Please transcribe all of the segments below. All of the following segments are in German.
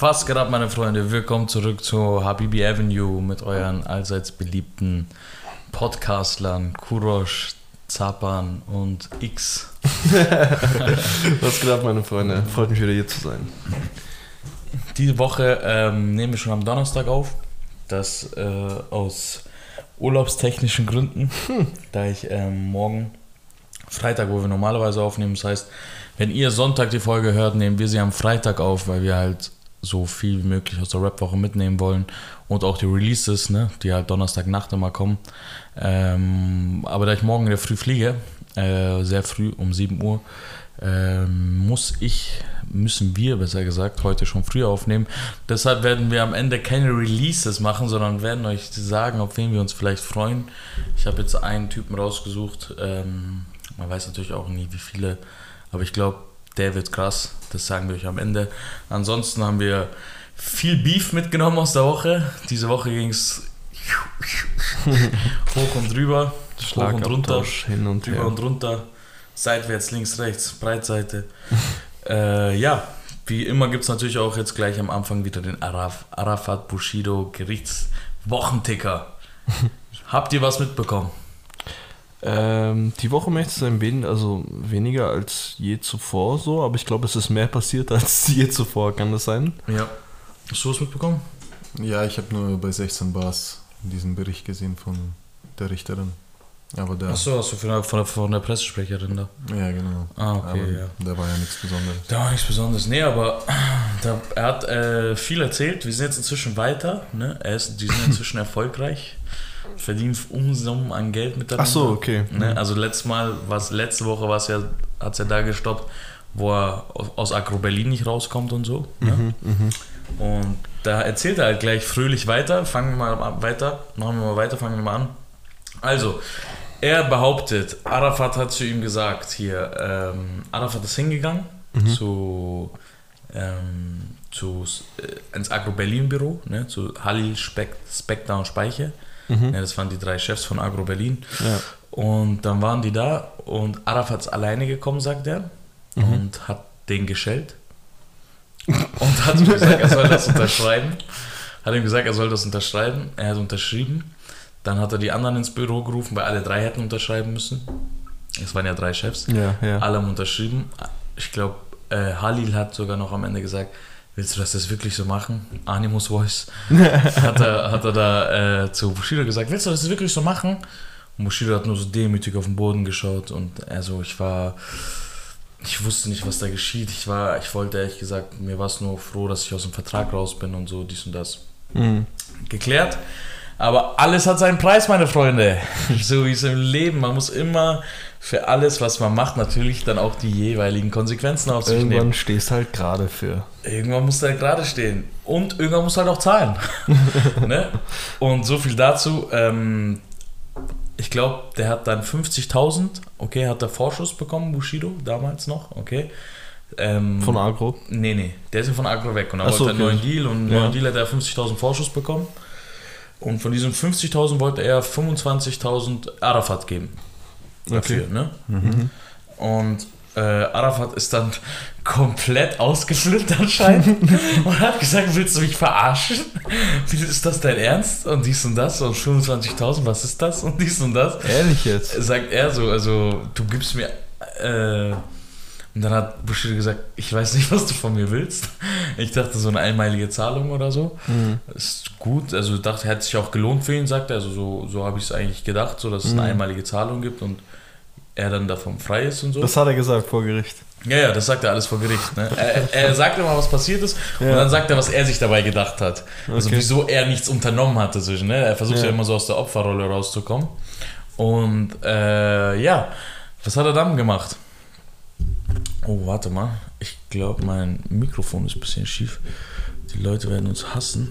Was geht ab, meine Freunde? Willkommen zurück zu Habibi Avenue mit euren allseits beliebten Podcastlern Kurosh, Zapan und X. Was geht ab, meine Freunde? Freut mich wieder hier zu sein. Diese Woche ähm, nehmen wir schon am Donnerstag auf. Das äh, aus urlaubstechnischen Gründen, hm. da ich ähm, morgen Freitag, wo wir normalerweise aufnehmen, das heißt, wenn ihr Sonntag die Folge hört, nehmen wir sie am Freitag auf, weil wir halt so viel wie möglich aus der Rap-Woche mitnehmen wollen und auch die Releases, ne, die halt Donnerstagnacht immer kommen. Ähm, aber da ich morgen in der Früh fliege, äh, sehr früh um 7 Uhr, ähm, muss ich, müssen wir besser gesagt, heute schon früh aufnehmen. Deshalb werden wir am Ende keine Releases machen, sondern werden euch sagen, auf wen wir uns vielleicht freuen. Ich habe jetzt einen Typen rausgesucht. Ähm, man weiß natürlich auch nie, wie viele aber ich glaube, der wird krass. Das sagen wir euch am Ende. Ansonsten haben wir viel Beef mitgenommen aus der Woche. Diese Woche ging es hoch und drüber, hoch und runter, hin und her. und runter, seitwärts, links, rechts, Breitseite. äh, ja, wie immer gibt es natürlich auch jetzt gleich am Anfang wieder den Araf, Arafat Bushido Gerichtswochenticker. Habt ihr was mitbekommen? Ähm, die Woche möchte es ein wenig, also weniger als je zuvor so, aber ich glaube, es ist mehr passiert als je zuvor, kann das sein? Ja. Hast du was mitbekommen? Ja, ich habe nur bei 16 Bars diesen Bericht gesehen von der Richterin. Aber der, Achso, hast du von der, von, der, von der Pressesprecherin da? Ja, genau. Ah, okay, aber ja. Da war ja nichts Besonderes. Da war nichts Besonderes. Nee, aber da, er hat äh, viel erzählt. Wir sind jetzt inzwischen weiter. Ne? Er ist, die sind inzwischen erfolgreich verdienen Unsummen an Geld mit dabei. Ach so, okay. Ne? Also letztes Mal, was, letzte Woche war es ja, hat es ja da gestoppt, wo er aus Agro Berlin nicht rauskommt und so. Ne? Mhm, mhm. Und da erzählt er halt gleich fröhlich weiter. Fangen wir mal weiter. Machen wir mal weiter, fangen wir mal an. Also, er behauptet, Arafat hat zu ihm gesagt, hier, ähm, Arafat ist hingegangen mhm. zu, ähm, zu, äh, ins Agro Berlin Büro, ne, zu Halil, Spectre und Speiche. Mhm. Ja, das waren die drei Chefs von Agro Berlin. Ja. Und dann waren die da und Arafat ist alleine gekommen, sagt er, mhm. und hat den geschellt. und hat ihm gesagt, er soll das unterschreiben. Hat ihm gesagt, er soll das unterschreiben. Er hat unterschrieben. Dann hat er die anderen ins Büro gerufen, weil alle drei hätten unterschreiben müssen. Es waren ja drei Chefs. Ja, ja. Alle haben unterschrieben. Ich glaube, äh, Halil hat sogar noch am Ende gesagt, willst du das jetzt wirklich so machen? Animus Voice. hat, er, hat er da äh, zu Bushido gesagt, willst du das wirklich so machen? Und Bushido hat nur so demütig auf den Boden geschaut und er so, ich war, ich wusste nicht, was da geschieht. Ich war, ich wollte ehrlich gesagt, mir war es nur froh, dass ich aus dem Vertrag raus bin und so, dies und das. Mhm. Geklärt. Aber alles hat seinen Preis, meine Freunde. so wie es im Leben. Man muss immer für alles, was man macht, natürlich dann auch die jeweiligen Konsequenzen auf sich irgendwann nehmen. Irgendwann stehst halt gerade für. Irgendwann musst du halt gerade stehen. Und irgendwann musst du halt auch zahlen. ne? Und so viel dazu. Ähm, ich glaube, der hat dann 50.000, okay, hat der Vorschuss bekommen, Bushido, damals noch, okay. Ähm, von Agro? Nee, nee, der ist ja von Agro weg und dann wollte er einen neuen Deal und einen ja. neuen Deal hat er 50.000 Vorschuss bekommen. Und von diesen 50.000 wollte er 25.000 Arafat geben. Dafür, okay. ne? Mhm. Und äh, Arafat ist dann komplett ausgeflippt anscheinend und hat gesagt, willst du mich verarschen? Wie ist das dein Ernst? Und dies und das und 25.000, was ist das? Und dies und das. Ehrlich jetzt? Sagt er so, also du gibst mir... Äh, und dann hat Bushido gesagt, ich weiß nicht, was du von mir willst. Ich dachte, so eine einmalige Zahlung oder so. Mhm. Ist gut. Also dachte, hätte sich auch gelohnt für ihn, sagt er. Also so, so habe ich es eigentlich gedacht, so dass es eine mhm. einmalige Zahlung gibt und er dann davon frei ist und so. Das hat er gesagt vor Gericht. Ja, ja, das sagt er alles vor Gericht. Ne? er, er sagt immer, was passiert ist ja. und dann sagt er, was er sich dabei gedacht hat. Also okay. wieso er nichts unternommen hatte. Zwischen, ne? Er versucht ja. ja immer so aus der Opferrolle rauszukommen. Und äh, ja, was hat er dann gemacht? Oh, warte mal. Ich glaube, mein Mikrofon ist ein bisschen schief. Die Leute werden uns hassen.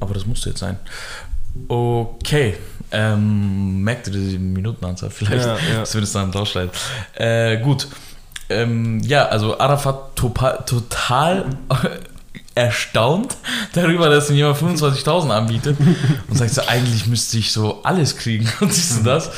Aber das musste jetzt sein. Okay. Ähm, merkt ihr die Minutenanzahl vielleicht? Ja, ja. Es dann rausschneiden. Äh, gut. Ähm, ja, also Arafat total erstaunt darüber, dass ihm jemand 25.000 anbietet und sagt so, eigentlich müsste ich so alles kriegen und dies und das.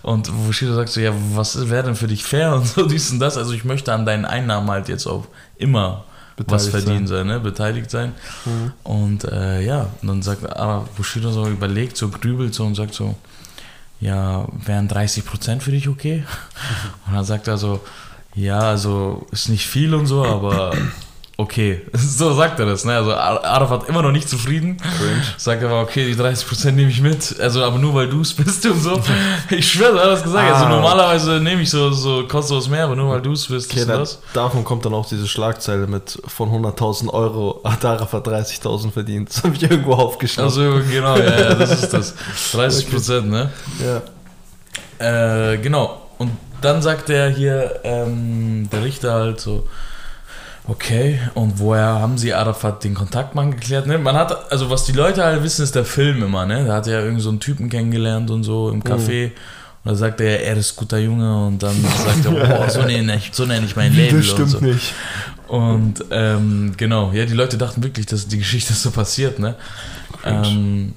Und Bushido sagt so, ja, was wäre denn für dich fair und so dies und das. Also ich möchte an deinen Einnahmen halt jetzt auch immer was Beteiligt verdienen sein, ne? beteiligt sein. Mhm. Und äh, ja, und dann sagt aber Bushido so überlegt, so grübelt so und sagt so, ja, wären 30% für dich okay? Und dann sagt er so, ja, also ist nicht viel und so, aber okay. So sagt er das, ne? Also Ar- Arafat immer noch nicht zufrieden. Sagt aber, okay, die 30% nehme ich mit. Also aber nur weil du es bist und so. Ich schwöre, er hat das gesagt. Also Ah. normalerweise nehme ich so, so kostenlos mehr, aber nur weil du es bist, Okay, dann, das. davon kommt dann auch diese Schlagzeile mit von 100.000 Euro hat Arafat 30.000 verdient. Das habe ich irgendwo aufgeschrieben. Also genau, ja, ja, das ist das. 30%, ne? ja. Äh, genau. Und dann sagt er hier, ähm, der Richter halt so, okay, und woher haben sie Arafat den Kontaktmann geklärt? Ne? Man hat, also was die Leute halt wissen, ist der Film immer, ne? Da hat er ja irgend so einen Typen kennengelernt und so im Café. Und da sagt er, er ist guter Junge und dann sagt er, boah, so nenne ich, so nenn ich mein Leben. Das stimmt und so. nicht. Und ähm, genau, ja, die Leute dachten wirklich, dass die Geschichte so passiert, ne? Ähm,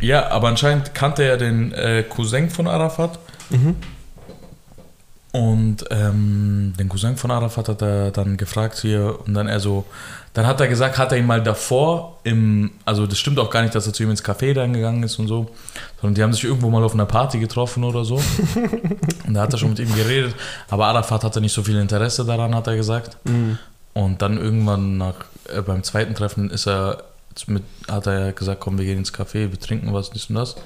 ja, aber anscheinend kannte er den äh, Cousin von Arafat. Mhm. Und ähm, den Cousin von Arafat hat er dann gefragt hier und dann er so, dann hat er gesagt, hat er ihn mal davor im, also das stimmt auch gar nicht, dass er zu ihm ins Café dann gegangen ist und so, sondern die haben sich irgendwo mal auf einer Party getroffen oder so. und da hat er schon mit ihm geredet, aber Arafat hatte nicht so viel Interesse daran, hat er gesagt. Mhm. Und dann irgendwann nach, äh, beim zweiten Treffen ist er mit, hat er gesagt, komm, wir gehen ins Café, wir trinken was, dies und das.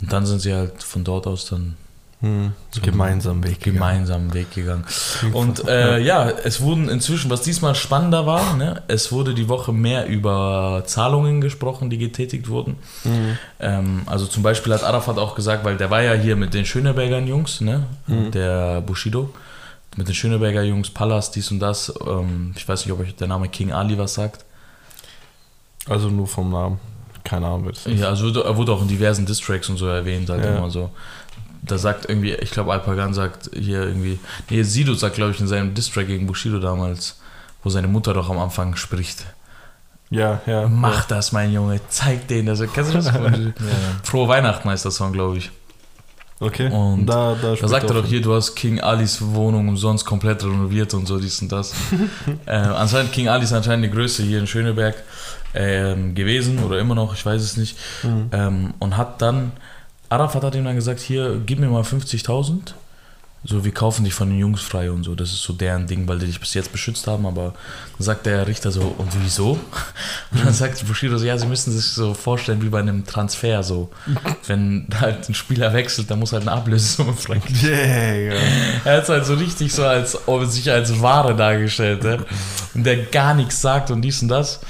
Und dann sind sie halt von dort aus dann Mhm. Zum Gemeinsam Weg. gegangen. gemeinsamen Weg gegangen. Und äh, ja, es wurden inzwischen, was diesmal spannender war, ne, es wurde die Woche mehr über Zahlungen gesprochen, die getätigt wurden. Mhm. Ähm, also zum Beispiel hat Arafat auch gesagt, weil der war ja hier mit den Schönebergern Jungs, ne, Mhm. der Bushido, mit den Schöneberger Jungs, Pallas, dies und das. Ähm, ich weiß nicht, ob euch der Name King Ali was sagt. Also nur vom Namen. Keine Ahnung. Ja, also er wurde auch in diversen Distracks und so erwähnt, halt Ja. immer so. Da sagt irgendwie, ich glaube Alpagan sagt hier irgendwie, nee, Sido sagt glaube ich in seinem Distrack gegen Bushido damals, wo seine Mutter doch am Anfang spricht. Ja, ja. Mach das, mein Junge, zeig denen das. Kennst du das? Frohe Weihnachten heißt das Song, glaube ich. Okay. Und da, da, Da sagt er doch hier, du hast King Alis Wohnung umsonst komplett renoviert und so, dies und das. äh, anscheinend, King Ali ist anscheinend die größte hier in Schöneberg ähm, gewesen oder immer noch, ich weiß es nicht. Mhm. Ähm, und hat dann, Arafat hat ihm dann gesagt, hier, gib mir mal 50.000. So, wir kaufen dich von den Jungs frei und so. Das ist so deren Ding, weil die dich bis jetzt beschützt haben. Aber dann sagt der Richter so, und wieso? Und dann sagt Bushido so, ja, sie müssen sich so vorstellen wie bei einem Transfer so. Wenn halt ein Spieler wechselt, dann muss halt eine Ablösesumme freigeben. Yeah, Er hat es halt so richtig so als, ob sich als Ware dargestellt, ne? Und der gar nichts sagt und dies und das.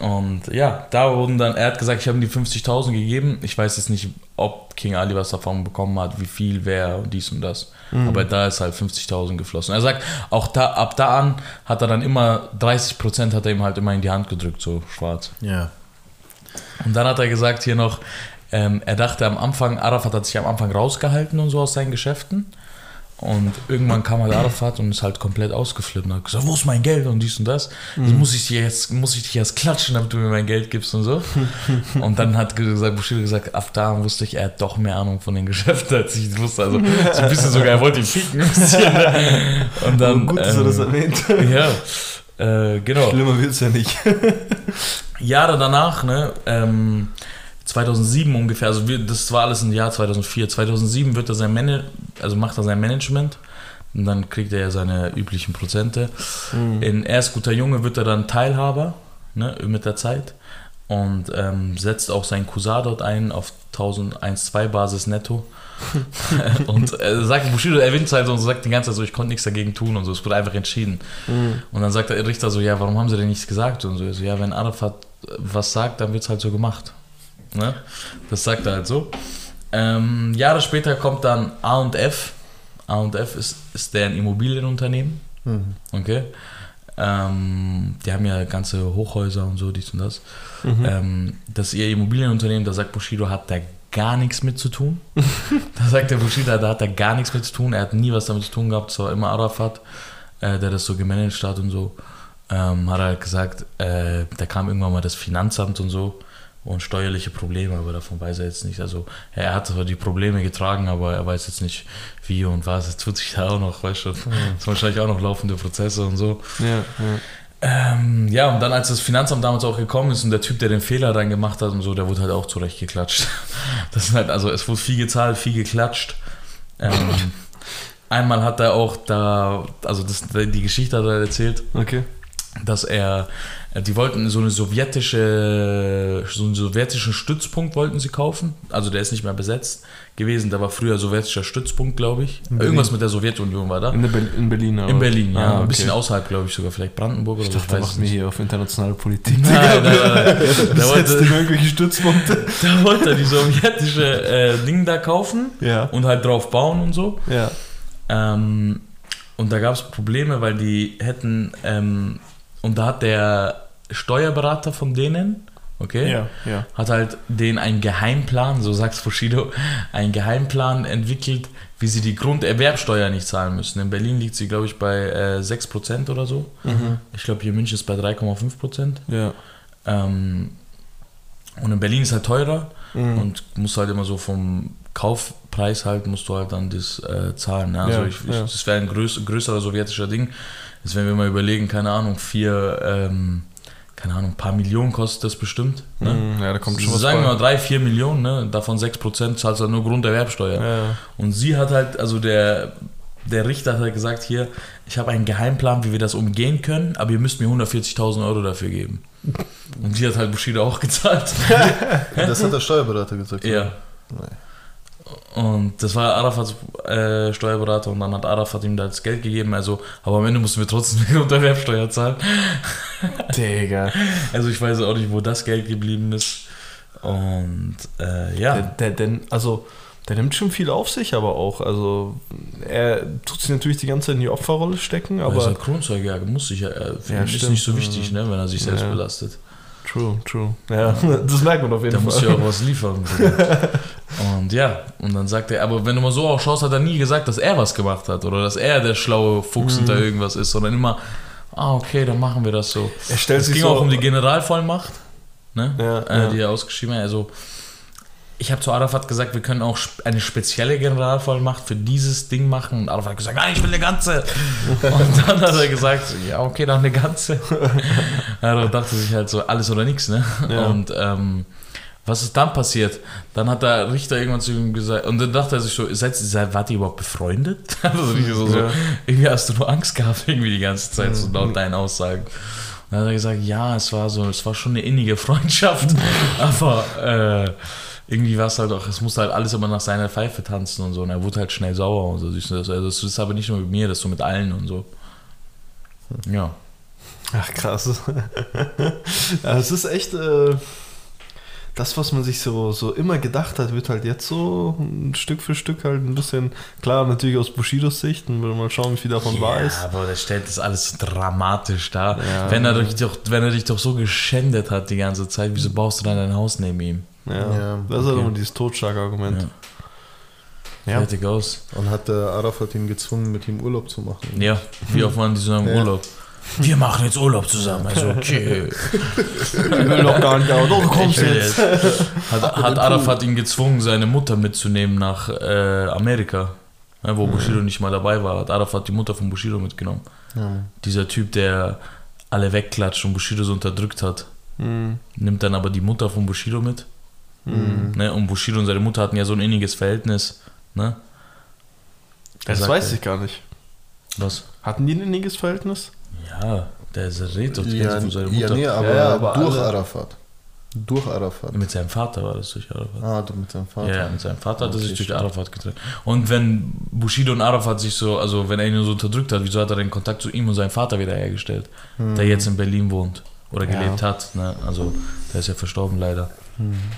Und ja, da wurden dann, er hat gesagt, ich habe ihm die 50.000 gegeben. Ich weiß jetzt nicht, ob King Ali was davon bekommen hat, wie viel, wer und dies und das. Aber da ist halt 50.000 geflossen. Er sagt, auch da, ab da an hat er dann immer, 30% hat er ihm halt immer in die Hand gedrückt, so schwarz. Ja. Und dann hat er gesagt hier noch, ähm, er dachte am Anfang, Arafat hat sich am Anfang rausgehalten und so aus seinen Geschäften. Und irgendwann kam halt Arafat und ist halt komplett ausgeflippt und hat gesagt, wo ist mein Geld und dies und das. Also muss ich dir jetzt, muss ich dich jetzt klatschen, damit du mir mein Geld gibst und so. und dann hat gesagt, Bushido gesagt, ab da wusste ich, er hat doch mehr Ahnung von den Geschäften, als ich wusste. Also so ein bisschen sogar, er wollte ihn ficken. Und dann, gut, dass er das ähm, erwähnt. ja, äh, genau. Schlimmer wird es ja nicht. Jahre danach, ne, ähm, 2007 ungefähr, also wir, das war alles im Jahr 2004. 2007 wird er sein Mana also macht er sein Management und dann kriegt er ja seine üblichen Prozente. In Er ist guter Junge wird er dann Teilhaber ne, mit der Zeit und ähm, setzt auch seinen Cousin dort ein auf 1001-2 Basis netto. und er sagt, Bushido erwähnt es halt so und sagt die ganze Zeit so, ich konnte nichts dagegen tun und so, es wurde einfach entschieden. Und dann sagt der Richter so, ja, warum haben sie denn nichts gesagt? Und so, so ja, wenn Arafat was sagt, dann wird es halt so gemacht. Ne? Das sagt er halt so. Ähm, Jahre später kommt dann A&F. A&F ist, ist deren Immobilienunternehmen. Mhm. Okay. Ähm, die haben ja ganze Hochhäuser und so, dies und das. Ähm, das ist ihr Immobilienunternehmen, da sagt Bushido, hat da gar nichts mit zu tun. da sagt der Bushido, da hat er gar nichts mit zu tun. Er hat nie was damit zu tun gehabt. Es war immer Arafat, äh, der das so gemanagt hat und so. Ähm, hat er halt gesagt, äh, da kam irgendwann mal das Finanzamt und so und steuerliche Probleme, aber davon weiß er jetzt nicht. Also er hat zwar die Probleme getragen, aber er weiß jetzt nicht wie und was. Es tut sich da auch noch, weißt du, es sind wahrscheinlich auch noch laufende Prozesse und so. Ja, ja. Ähm, ja, und dann, als das Finanzamt damals auch gekommen ist und der Typ, der den Fehler dann gemacht hat und so, der wurde halt auch zurechtgeklatscht. Das ist halt, also es wurde viel gezahlt, viel geklatscht. Ähm, einmal hat er auch da, also das, die Geschichte hat er erzählt, Okay. Dass er, äh, die wollten so eine sowjetische, so einen sowjetischen Stützpunkt wollten sie kaufen. Also der ist nicht mehr besetzt gewesen, da war früher sowjetischer Stützpunkt, glaube ich. Irgendwas mit der Sowjetunion war da. In, der Be in Berlin, aber. In Berlin, ja. Ah, Ein okay. bisschen außerhalb, glaube ich, sogar. Vielleicht Brandenburg oder Ich dachte, da machen wir hier auf internationale Politik. Nein, nein, nein. Da wollte, irgendwelche Stützpunkte. da wollte er die sowjetische äh, Ding da kaufen Ja. und halt drauf bauen und so. Ja. Ähm, und da gab es Probleme, weil die hätten, ähm, und da hat der Steuerberater von denen, okay, Ja, ja. hat halt den einen Geheimplan, so sagt Bushido, einen Geheimplan entwickelt, wie sie die Grunderwerbsteuer nicht zahlen müssen. In Berlin liegt sie, glaube ich, bei äh, 6% oder so. Mhm. Ich glaube, hier in München ist bei 3,5%. Ja. Ähm, und in Berlin ist halt teurer Mhm. und musst halt immer so vom Kaufpreis halt, musst du halt dann das äh, zahlen. Ne? Also Ja, ich, ich, das wäre ein größ, größerer sowjetischer Ding. Jetzt wenn wir mal überlegen, keine Ahnung, vier, ähm, keine Ahnung, ein paar Millionen kostet das bestimmt. Ne? Mhm. Ja, da kommt schon was Sagen wir mal drei, vier Millionen, ne? davon 6% zahlst du halt nur Grunderwerbsteuer. Ja. Und sie hat halt, also der, der Richter hat halt gesagt, hier, ich habe einen Geheimplan, wie wir das umgehen können, aber ihr müsst mir 140.000 Euro dafür geben. Und sie hat halt Bushido auch gezahlt. Das hat der Steuerberater gesagt. ja. Und das war Arafats äh, Steuerberater und dann hat Arafat ihm das Geld gegeben, also, aber am Ende mussten wir trotzdem die Unterwerbsteuer zahlen. Digga. Also ich weiß auch nicht, wo das Geld geblieben ist. Und äh, ja. Der, der, der, also, der nimmt schon viel auf sich, aber auch. Also, er tut sich natürlich die ganze Zeit in die Opferrolle stecken, aber er ist aber. halt Kronzeuge, ja, muss sich ja, äh, Ja, ist nicht so wichtig, ne, wenn er sich selbst Ja. belastet. True, true. Ja, das merkt man auf jeden Da Fall. muss ja auch was liefern. Und ja, und dann sagt er, aber wenn du mal so auch schaust, hat er nie gesagt, dass er was gemacht hat oder dass er der schlaue Fuchs hinter Mhm. irgendwas ist, sondern immer, ah, okay, dann machen wir das so. Es ging so, auch um die Generalvollmacht, ne? Ja, äh, ja. die er ausgeschrieben hat. Also, ich habe zu Arafat gesagt, wir können auch eine spezielle Generalvollmacht für dieses Ding machen. Und Arafat hat gesagt, nein, ich will eine ganze. Und dann hat er gesagt, ja, okay, dann eine ganze. Er dachte sich halt so, alles oder nichts, ne? Ja. Und ähm, was ist dann passiert? Dann hat der Richter irgendwann zu ihm gesagt, und dann dachte er sich so, seid, seid, wart ihr überhaupt befreundet? Also so, so, Ja. irgendwie hast du nur Angst gehabt, irgendwie die ganze Zeit, so laut deinen Aussagen. Und dann hat er gesagt, ja, es war so, es war schon eine innige Freundschaft, aber äh, irgendwie war es halt auch, es musste halt alles immer nach seiner Pfeife tanzen und so. Und er wurde halt schnell sauer und so. Also das ist aber nicht nur mit mir, das ist so mit allen und so. Ja. Ach krass. ja, es ist echt äh, das, was man sich so, so immer gedacht hat, wird halt jetzt so ein Stück für Stück halt ein bisschen, klar, natürlich aus Bushidos Sicht, und wir mal schauen, wie viel davon wahr ist. aber der stellt das alles dramatisch dar. Ja. Wenn, er dich doch, wenn er dich doch so geschändet hat die ganze Zeit, wieso baust du dann dein Haus neben ihm? Ja, Ja, das ist halt okay. immer dieses Totschlagargument. Ja. Ja. Fertig aus. Und hat der Arafat ihn gezwungen, mit ihm Urlaub zu machen. Ja, wie oft waren die so im Ja. Urlaub? Wir machen jetzt Urlaub zusammen. Also, okay. Ich will doch gar nicht, aber doch, du kommst will jetzt. Hat, hat Arafat ihn gezwungen, seine Mutter mitzunehmen nach äh, Amerika, ja, wo Bushido nicht mal dabei war. Hat Arafat die Mutter von Bushido mitgenommen. Ja. Dieser Typ, der alle wegklatscht und Bushido so unterdrückt hat, Hm, nimmt dann aber die Mutter von Bushido mit. Hm. Ne? Und Bushido und seine Mutter hatten ja so ein inniges Verhältnis. Ne? Der Das sagt weiß ja- ich gar nicht. Was? Hatten die ein inniges Verhältnis? Ja, der redet und Ja, von seiner ja, Mutter. nee, aber, Ja, ja, aber durch alle- Arafat. Durch Arafat. Mit seinem Vater war das durch Arafat. Ah, du mit seinem Vater. Ja, mit seinem Vater hat er Okay, sich durch. Arafat getrennt. Und wenn Bushido und Arafat sich so, also wenn er ihn so unterdrückt hat, wieso hat er den Kontakt zu ihm und seinem Vater wieder hergestellt, Hm. der jetzt in Berlin wohnt oder Ja. gelebt hat. Ne? Also der ist ja verstorben leider.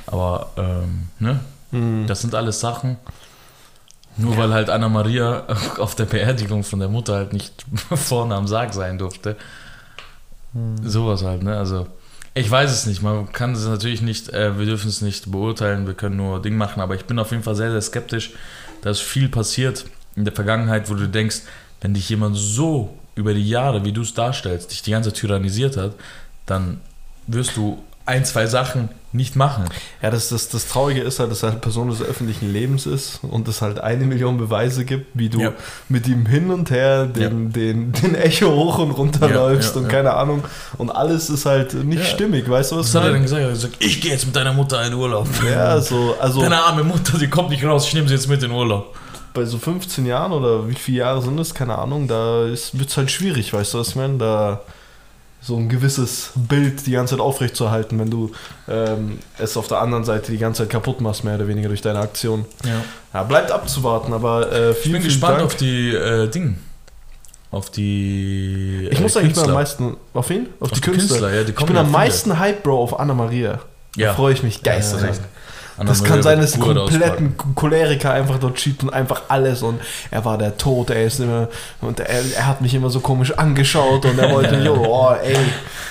Aber ähm, ne? Hm. das sind alles Sachen. Nur weil halt Anna Maria auf der Beerdigung von der Mutter halt nicht vorne am Sarg sein durfte. Hm. Sowas halt, ne? Also, ich weiß es nicht. Man kann es natürlich nicht, äh, wir dürfen es nicht beurteilen, wir können nur Ding machen, aber ich bin auf jeden Fall sehr, sehr skeptisch, dass viel passiert in der Vergangenheit, wo du denkst, wenn dich jemand so über die Jahre, wie du es darstellst, dich die ganze Zeit tyrannisiert hat, dann wirst du ein, zwei Sachen nicht machen. Ja, das, das, das Traurige ist halt, dass er halt Person des öffentlichen Lebens ist und es halt eine Million Beweise gibt, wie du Ja. mit ihm hin und her den, den, den Echo hoch und runter Ja, läufst ja, und ja. keine Ahnung. Und alles ist halt nicht Ja. stimmig, weißt du was? Was hat er ich denn gesagt? Er hat gesagt, ich gehe jetzt mit deiner Mutter in Urlaub. Ja, so, also Deine arme Mutter, die kommt nicht raus, ich nehme sie jetzt mit in Urlaub. bei so 15 Jahren oder wie viele Jahre sind es, keine Ahnung, da wird es halt schwierig, weißt du was meine? Da so ein gewisses Bild die ganze Zeit aufrechtzuerhalten, wenn du ähm, es auf der anderen Seite die ganze Zeit kaputt machst, mehr oder weniger durch deine Aktion. Ja. Ja, bleibt abzuwarten, aber äh, Ich vielen, bin vielen gespannt Dank. auf die äh, Dinge. Auf die. Ich äh, muss eigentlich am meisten. Auf wen? Auf, die die Künstler. Künstler, ja, die ich bin am viele. meisten Hype, Bro, auf Anna Maria. Da Ja. freue ich mich geistreich. Das kann sein, dass kompletten Choleriker einfach dort schiebt und einfach alles und er war der Tod, er ist immer und er, er hat mich immer so komisch angeschaut und er wollte mich, oh ey,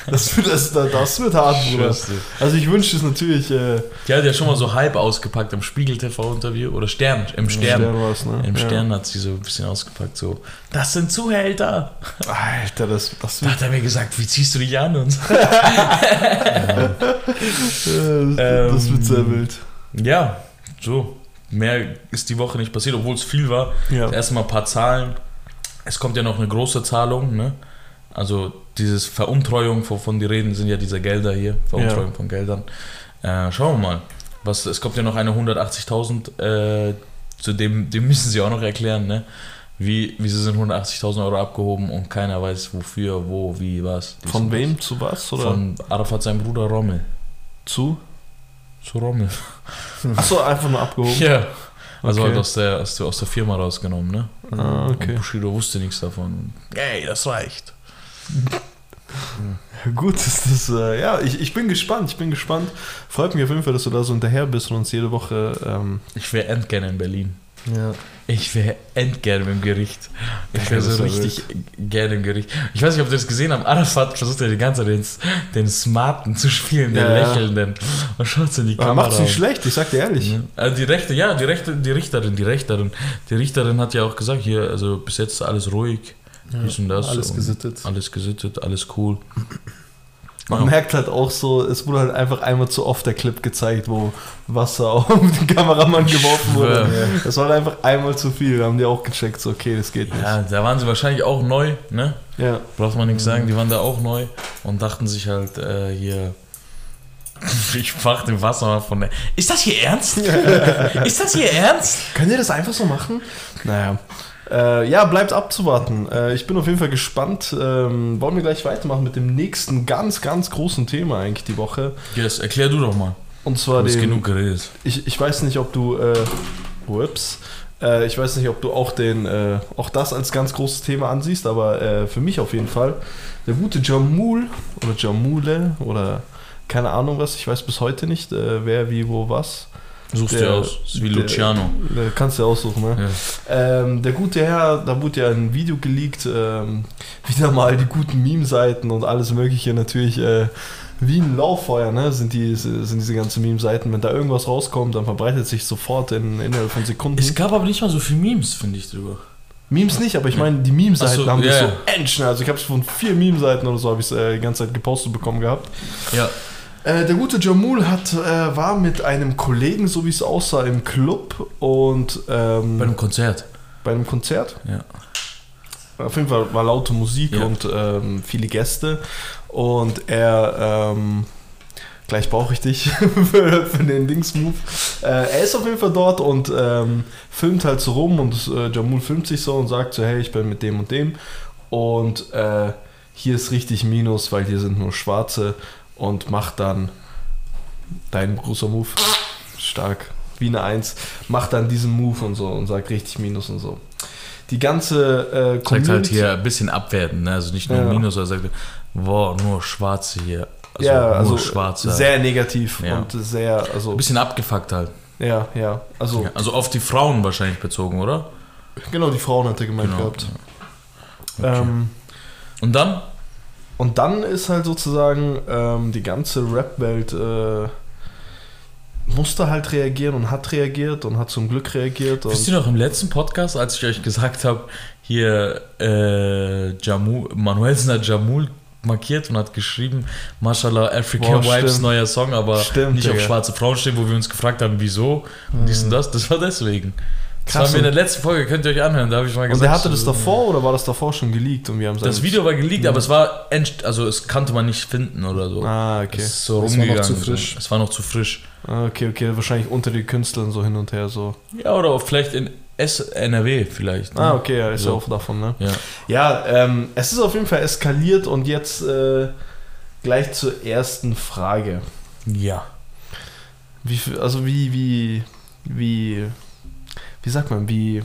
das, wird- das, das wird hart, Bruder. Also ich wünsche es natürlich, äh, Die hat ja schon mal so Hype ausgepackt im Spiegel-TV-Interview oder Stern, im Stern. war's, ne? Im Ja. Stern hat sie so ein bisschen ausgepackt, so, das sind Zuhälter. Alter, das, das Da hat er mir gesagt, wie ziehst du dich an? Und so. äh, das wird sehr wild. Ja, so. Mehr ist die Woche nicht passiert, obwohl es viel war. Ja. Erstmal ein paar Zahlen. Es kommt ja noch eine große Zahlung, ne? Also dieses Veruntreuung, wovon die reden, sind ja diese Gelder hier, Veruntreuung Ja. von Geldern. Äh, schauen wir mal. Was, es kommt ja noch eine 180.000, äh, zu dem, dem müssen sie auch noch erklären, ne? Wie, wieso sind 180.000 Euro abgehoben und keiner weiß wofür, wo, wie, was. Von wem das. zu was? Oder Von Arafat, sein Bruder Rommel. zu? Zu Rommel. Achso, einfach nur abgehoben. Ja. Also Okay. halt aus der, aus, der, aus der Firma rausgenommen, ne? Ah, okay. Und Bushido wusste nichts davon. Ey, das reicht. Ja, Gut, ist das, äh, ja, ich, ich bin gespannt, ich bin gespannt. Freut mich auf jeden Fall, dass du da so hinterher bist und uns jede Woche, ähm, Ich wäre endgern in Berlin. Ja. Ich wäre endgern im Gericht. Ich wäre Ja, so richtig gerne im Gericht. Ich weiß nicht, ob ihr das gesehen habt. Arafat versucht ja die ganze Zeit den, den Smarten zu spielen, den Ja, ja. Lächelnden. Und schaut in die Aber Kamera. macht's nicht schlecht, ich sag dir ehrlich. Ja. Also die Rechte, ja, die Rechte, die Richterin, die Richterin. Die Richterin hat ja auch gesagt, hier, also bis jetzt alles ruhig. und das. alles und gesittet. Alles gesittet, alles cool. Man Ja. merkt halt auch so, es wurde halt einfach einmal zu oft der Clip gezeigt, wo Wasser auf den Kameramann geworfen wurde. Ja. Das war halt einfach einmal zu viel. Da haben die auch gecheckt, so okay, das geht nicht. Ja, da waren sie wahrscheinlich auch neu, ne? Ja. Braucht man nichts sagen, die waren da auch neu und dachten sich halt, äh, hier. Ich mach den Wasser mal von der. Ist das hier ernst? Ist das hier ernst? Könnt ihr das einfach so machen? Naja. Äh, ja, bleibt abzuwarten. Äh, ich bin auf jeden Fall gespannt. Ähm, wollen wir gleich weitermachen mit dem nächsten ganz, ganz großen Thema eigentlich die Woche. Yes, erklär du doch mal. Und Du zwar hast dem, genug geredet. Ich, ich weiß nicht, ob du. Äh, whoops. Äh, ich weiß nicht, ob du auch den, äh, auch das als ganz großes Thema ansiehst, aber äh, für mich auf jeden Fall. Der gute Jamul oder Jamule oder keine Ahnung was, ich weiß bis heute nicht, äh, wer, wie, wo, was. Suchst Der- dir aus. wie der- Luciano. Äh, kannst du aussuchen, ne? Ja. Ähm, der gute Herr, da wurde ja ein Video geleakt, ähm, wieder mal die guten Meme-Seiten und alles Mögliche natürlich äh, wie ein Lauffeuer, ne? Sind, die, sind diese ganzen Meme-Seiten. Wenn da irgendwas rauskommt, dann verbreitet sich sofort in, innerhalb von Sekunden. Es gab aber nicht mal so viel Memes, finde ich, drüber. Memes nicht, aber ich meine, die Meme-Seiten so, haben ja, das so endschnell. Also ich habe es von vier Meme-Seiten oder so, habe ich es äh, die ganze Zeit gepostet bekommen gehabt. Ja. Äh, der gute Jamul hat, äh, war mit einem Kollegen, so wie es aussah, im Club und ähm, Bei einem Konzert. bei einem Konzert. Ja. Auf jeden Fall war laute Musik Ja. und ähm, viele Gäste. Und er, ähm, gleich brauche ich dich für, für den Dings-Move. Äh, er ist auf jeden Fall dort und ähm, filmt halt so rum und äh, Jamul filmt sich so und sagt so, hey, ich bin mit dem und dem. Und äh, hier ist richtig Minus, weil hier sind nur Schwarze und macht dann dein großer Move. Stark. Wie eine Eins. Macht dann diesen Move und so und sagt richtig Minus und so. Die ganze äh, Sagt halt hier ein bisschen abwerten, ne? Also nicht nur Ja. Minus, sondern sagt, boah, nur Schwarze hier. Also ja, nur also Schwarze. sehr negativ Ja. und sehr, also ein bisschen abgefuckt halt. ja, ja, also Ja, also auf die Frauen wahrscheinlich bezogen, oder? genau die Frauen hat er gemeint Genau. gehabt. Okay. Ähm, Und dann? Und dann ist halt sozusagen ähm, die ganze Rap-Welt äh, musste halt reagieren und hat reagiert und hat zum Glück reagiert. Wisst ihr noch im letzten Podcast, als ich euch gesagt habe, hier äh, Jamul, Manuelsner Jamul markiert und hat geschrieben, Mashallah, African Boah, Vibes, neuer Song, aber Stimmt, nicht auf Digga. schwarze Frauen stehen, wo wir uns gefragt haben, wieso und dies und das. Das war deswegen. Das Krass, war mir in und- der letzten Folge, könnt ihr euch anhören, da habe ich mal Und gesagt. der hatte das davor oder war das davor schon geleakt und wir haben Das Video war geleakt, aber es war, also es konnte man nicht finden oder so. Ah, okay. Es ist so Es war noch rumgegangen. zu frisch. Es war noch zu frisch. Ah, okay, okay. Wahrscheinlich unter den Künstlern so hin und her so. Ja, oder vielleicht in NRW vielleicht. Ne? Ah, okay, ja, ist ja So. auch davon, ne? Ja. Ja, ähm, es ist auf jeden Fall eskaliert und jetzt äh, gleich zur ersten Frage. Ja. Wie, also wie, wie, wie, wie sagt man, wie,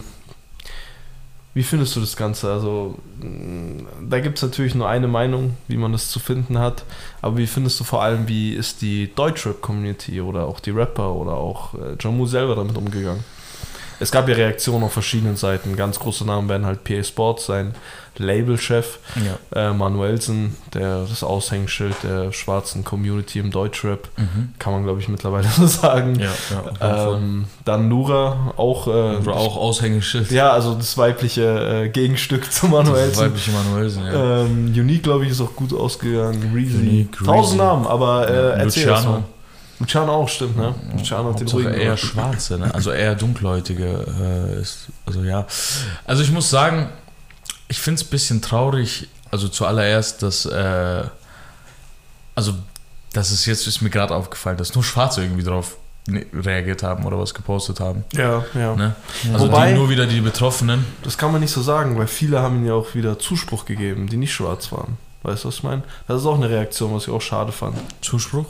wie findest du das Ganze? Also, mh, da gibt es natürlich nur eine Meinung, wie man das zu finden hat, aber wie findest du vor allem, wie ist die Deutschrap-Community oder auch die Rapper oder auch äh, Jamu selber damit umgegangen? Es gab ja Reaktionen auf verschiedenen Seiten. Ganz große Namen werden halt PA Sports sein, Labelchef, Ja. äh, Manuelsen, der das Aushängeschild der schwarzen Community im Deutschrap, Mhm. kann man glaube ich mittlerweile so sagen. Ja, ja. Ähm, dann Nura, auch, äh, Oder auch Aushängeschild. ja, also das weibliche äh, Gegenstück zu Manuelsen. Weibliche Manuelsen, ja. Ähm, Unique, glaube ich, ist auch gut ausgegangen. Reezy. Unique, Tausend Reezy. Namen, aber äh, erzähl Luciano. mal. Luciano auch, stimmt, ne? Luciano hat den ruhigen eher gemacht. schwarze, ne? also eher dunkelhäutige äh, ist, also ja. Also ich muss sagen, ich finde es ein bisschen traurig, also zuallererst, dass, äh, also das ist jetzt, ist mir gerade aufgefallen, dass nur Schwarze irgendwie drauf ne- reagiert haben oder was gepostet haben. Ja, ja. Ne? Also Wobei- nur wieder die Betroffenen. Das kann man nicht so sagen, weil viele haben ihm ja auch wieder Zuspruch gegeben, die nicht schwarz waren. Weißt du, was ich meine? Das ist auch eine Reaktion, was ich auch schade fand. Zuspruch?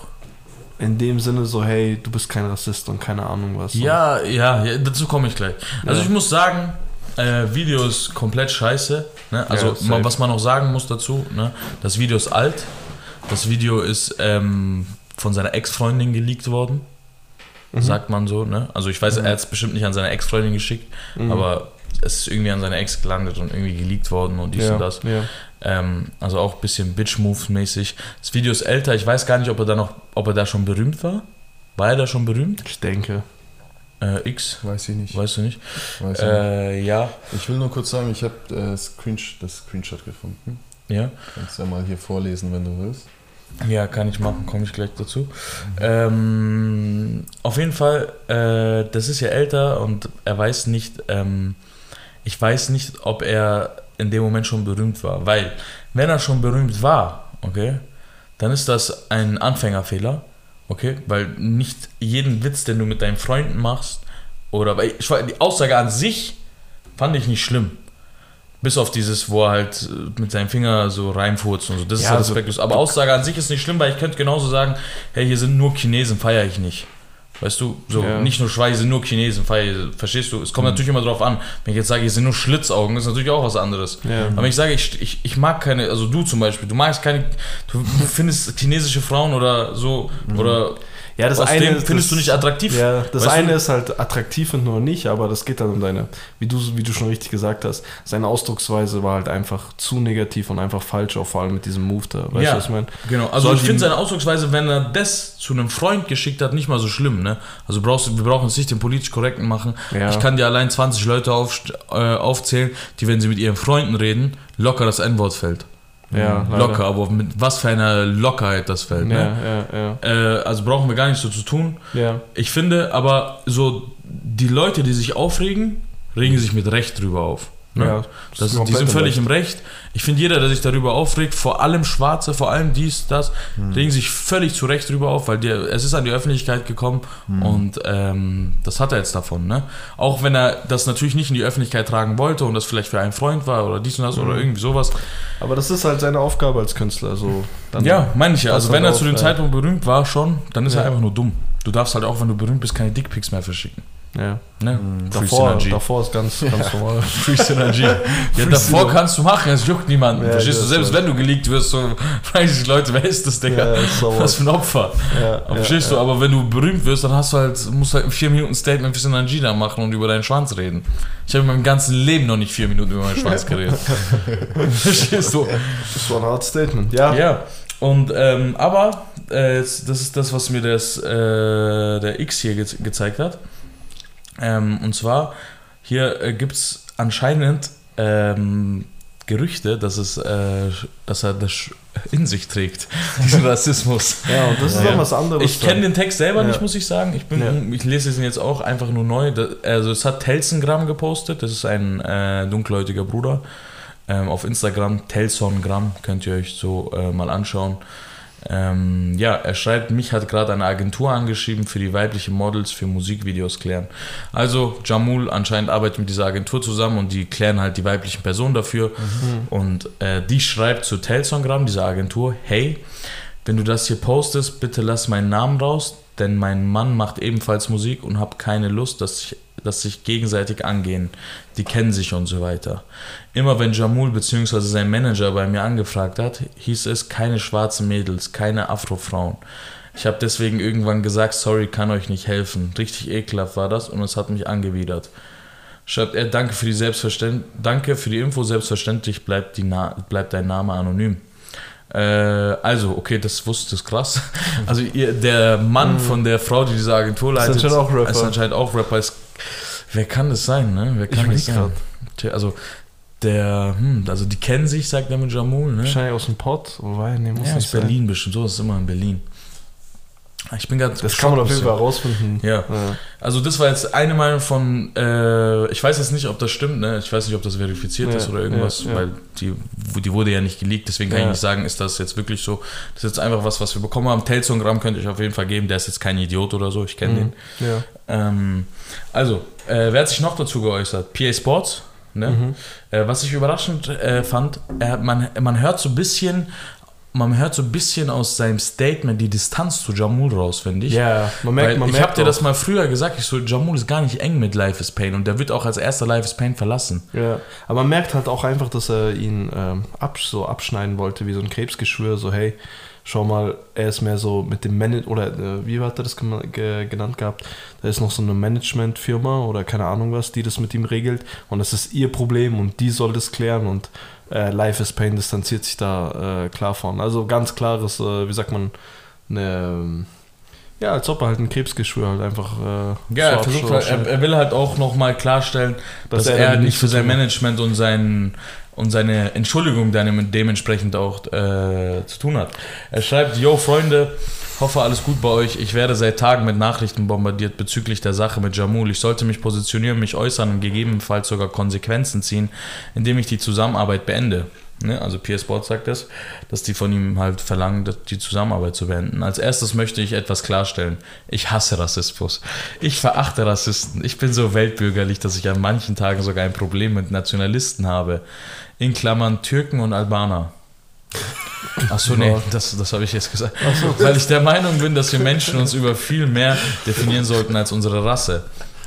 In dem Sinne so, hey, du bist kein Rassist und keine Ahnung was. Ja, ja, ja, dazu komme ich gleich. Also Ja. ich muss sagen, äh, Video ist komplett scheiße. Ne? Also Ja, was man noch sagen muss dazu, ne? das Video ist alt. Das Video ist ähm, von seiner Ex-Freundin geleakt worden, Mhm. sagt man so. Ne? Also ich weiß, Mhm. er hat es bestimmt nicht an seine Ex-Freundin geschickt, Mhm. aber es ist irgendwie an seine Ex gelandet und irgendwie geleakt worden und dies ja, und das. Ja. Ähm, also auch ein bisschen Bitch-Move-mäßig. Das Video ist älter, ich weiß gar nicht, ob er da noch, ob er da schon berühmt war. War er da schon berühmt? Ich denke. Äh, X? Weiß ich nicht. Weißt du nicht? Weiß ich, nicht. Äh, ja. ich will nur kurz sagen, ich habe äh, Screen, das Screenshot gefunden. Ja. Kannst ja mal hier vorlesen, wenn du willst. Ja, kann ich machen, komme ich gleich dazu. Ähm, auf jeden Fall, äh, das ist ja älter und er weiß nicht, ähm, ich weiß nicht, ob er in dem Moment schon berühmt war. Weil, wenn er schon berühmt war, okay, dann ist das ein Anfängerfehler, okay, weil nicht jeden Witz, den du mit deinen Freunden machst, oder weil ich, die Aussage an sich fand ich nicht schlimm. Bis auf dieses, wo er halt äh, mit seinem Finger so reinfurzt und so. Das Ja, ist ja also- respektlos. Aber Aussage an sich ist nicht schlimm, weil ich könnte genauso sagen, hey, hier sind nur Chinesen, feiere ich nicht. Weißt du, so Ja. nicht nur Schweizer, sind nur Chinesen, ich, verstehst du? Es kommt natürlich immer drauf an. Wenn ich jetzt sage, hier sind nur Schlitzaugen, ist natürlich auch was anderes. Ja. Aber wenn ich sage, ich, ich, ich mag keine, also du zum Beispiel, du magst keine, du findest chinesische Frauen oder so, oder Ja, das aus eine dem findest das- du nicht attraktiv. Ja, das Weißt eine du? ist halt attraktiv und nur nicht, aber das geht dann um deine, wie du, wie du schon richtig gesagt hast, seine Ausdrucksweise war halt einfach zu negativ und einfach falsch, auch vor allem mit diesem Move da. Weißt Ja. du, was ich meine? Genau, also Soll ich finde seine Ausdrucksweise, wenn er das zu einem Freund geschickt hat, nicht mal so schlimm, ne? Also brauchst, wir brauchen uns nicht den politisch korrekten machen. Ja. Ich kann dir allein 20 Leute auf, äh, aufzählen, die, wenn sie mit ihren Freunden reden, locker das N-Wort fällt. Ja, leider. locker, aber mit was für einer Lockerheit das fällt, Ja, ne? ja, ja. Äh, also brauchen wir gar nicht so zu tun. Ja, Ich finde aber so, die Leute, die sich aufregen, regen sich mit Recht drüber auf. Ne? ja. Das, ist die sind völlig im Recht. Ich finde, jeder, der sich darüber aufregt, vor allem Schwarze, vor allem dies, das, regen sich völlig zu Recht drüber auf, weil der, es ist an die Öffentlichkeit gekommen und ähm, das hat er jetzt davon. Ne? Auch wenn er das natürlich nicht in die Öffentlichkeit tragen wollte und das vielleicht für einen Freund war oder dies und das oder irgendwie sowas. Aber das ist halt seine Aufgabe als Künstler. So, dann ja, meine ich ja. das Also wenn er zu dem. Zeitpunkt berühmt war schon, dann ist er Ja. einfach nur dumm. Du darfst halt auch, wenn du berühmt bist, keine Dickpics mehr verschicken. Ja. Ne? Free Davor, Synergy. davor ist ganz, ganz normal. Free Synergy. ja, davor kannst du machen, es juckt niemanden. Ja, Verstehst du? Selbst wenn du geleakt wirst, so fragen sich Leute, wer ist das, Digga? Ja, so Was für ein Opfer. Ja, Aber ja, verstehst du? Aber wenn du berühmt wirst, dann hast du halt, musst halt ein 4 Minuten Statement für Synergy da machen und über deinen Schwanz reden. Ich habe in meinem ganzen Leben noch nicht 4 Minuten über meinen Schwanz geredet. verstehst du? Das war ein hard Statement. Ja. Ja. Und, ähm, aber, äh, das ist das, was mir das, äh, der X hier ge gezeigt hat. Ähm, und zwar, hier äh, gibt es anscheinend ähm, Gerüchte, dass, es, äh, dass er das in sich trägt, diesen Rassismus. Ja, und das ist Ja. auch was anderes. Ich kenne den Text selber Ja. nicht, muss ich sagen. Ich, bin, Ja. ich lese es jetzt auch einfach nur neu. Also es hat Telsengram gepostet, das ist ein äh, dunkelhäutiger Bruder. Ähm, auf Instagram, Telsongram, könnt ihr euch so äh, mal anschauen. Ähm, ja, er schreibt, mich hat gerade eine Agentur angeschrieben für die weiblichen Models für Musikvideos klären. Also Jamul anscheinend arbeitet mit dieser Agentur zusammen und die klären halt die weiblichen Personen dafür. Und äh, die schreibt zu Telsongram, dieser Agentur, hey, wenn du das hier postest, bitte lass meinen Namen raus, denn mein Mann macht ebenfalls Musik und hab keine Lust, dass sich, dass sich gegenseitig angehen. Die kennen sich und so weiter. Immer wenn Jamul bzw. sein Manager bei mir angefragt hat, hieß es keine schwarzen Mädels, keine Afrofrauen. Ich habe deswegen irgendwann gesagt, sorry, kann euch nicht helfen. Richtig ekelhaft war das und es hat mich angewidert. Schreibt er, danke für die Selbstverständ danke für die Info, selbstverständlich bleibt, die Na bleibt dein Name anonym. Äh, also, okay, das wusste das ist krass. Also ihr, der Mann von der Frau, die diese Agentur leitet, anscheinend auch Rapper. ist anscheinend auch Rapper. Ist, wer kann das sein, ne? Wer kann überleg das sein? Tja, Also der, hm, also die kennen sich, sagt er mit Jamul, ne? Wahrscheinlich aus dem Pott. Wobei, nee, muss Ja, nicht aus sein. Berlin bestimmt. So ist es immer in Berlin. Ich bin ganz Das kann man auf jeden Fall rausfinden. Ja. Ja. Also das war jetzt eine Meinung von, äh, ich weiß jetzt nicht, ob das stimmt, ne? ich weiß nicht, ob das verifiziert Ja, ist oder irgendwas, ja, weil die, die wurde ja nicht geleakt, deswegen kann ich nicht sagen, ist das jetzt wirklich so. Das ist jetzt einfach was, was wir bekommen haben. Telsonogramm könnte ich auf jeden Fall geben, der ist jetzt kein Idiot oder so, ich kenne Mhm. den. Ja. Ähm, also, äh, wer hat sich noch dazu geäußert? PA Sports. Ne? Mhm. Äh, was ich überraschend äh, fand, er, man, man hört so ein bisschen, man hört so ein bisschen aus seinem Statement die Distanz zu Jamul raus, finde ich. Ja, man merkt, Weil man ich habe dir das mal früher gesagt, ich so, Jamul ist gar nicht eng mit Life is Pain und der wird auch als erster Life is Pain verlassen. Ja, aber man merkt halt auch einfach, dass er ihn ähm, ab, so abschneiden wollte, wie so ein Krebsgeschwür, so hey, schau mal, er ist mehr so mit dem Management, oder äh, wie hat er das genannt gehabt? Da ist noch so eine Managementfirma oder keine Ahnung was, die das mit ihm regelt und das ist ihr Problem und die soll das klären und äh, Life is Pain distanziert sich da äh, klar von. Also ganz klares, äh, wie sagt man, eine, ähm, ja, als ob er halt ein Krebsgeschwür halt einfach äh, Ja, er, versucht halt, er, er will halt auch nochmal klarstellen, dass, Dass er er, nicht für sein. Management und, sein, und seine Entschuldigung dann dementsprechend auch äh, zu tun hat. Er schreibt, yo Freunde, hoffe alles gut bei euch. Ich werde seit Tagen mit Nachrichten bombardiert bezüglich der Sache mit Jamul. Ich sollte mich positionieren, mich äußern und gegebenenfalls sogar Konsequenzen ziehen, indem ich die Zusammenarbeit beende. Ne? Also PS Sports sagt das, dass die von ihm halt verlangen, die Zusammenarbeit zu beenden. Als erstes möchte ich etwas klarstellen. Ich hasse Rassismus. Ich verachte Rassisten. Ich bin so weltbürgerlich, dass ich an manchen Tagen sogar ein Problem mit Nationalisten habe. In Klammern Türken und Albaner. Achso, nee, das, das habe ich jetzt gesagt. Weil ich der Meinung bin, dass wir Menschen uns über viel mehr definieren sollten als unsere Rasse.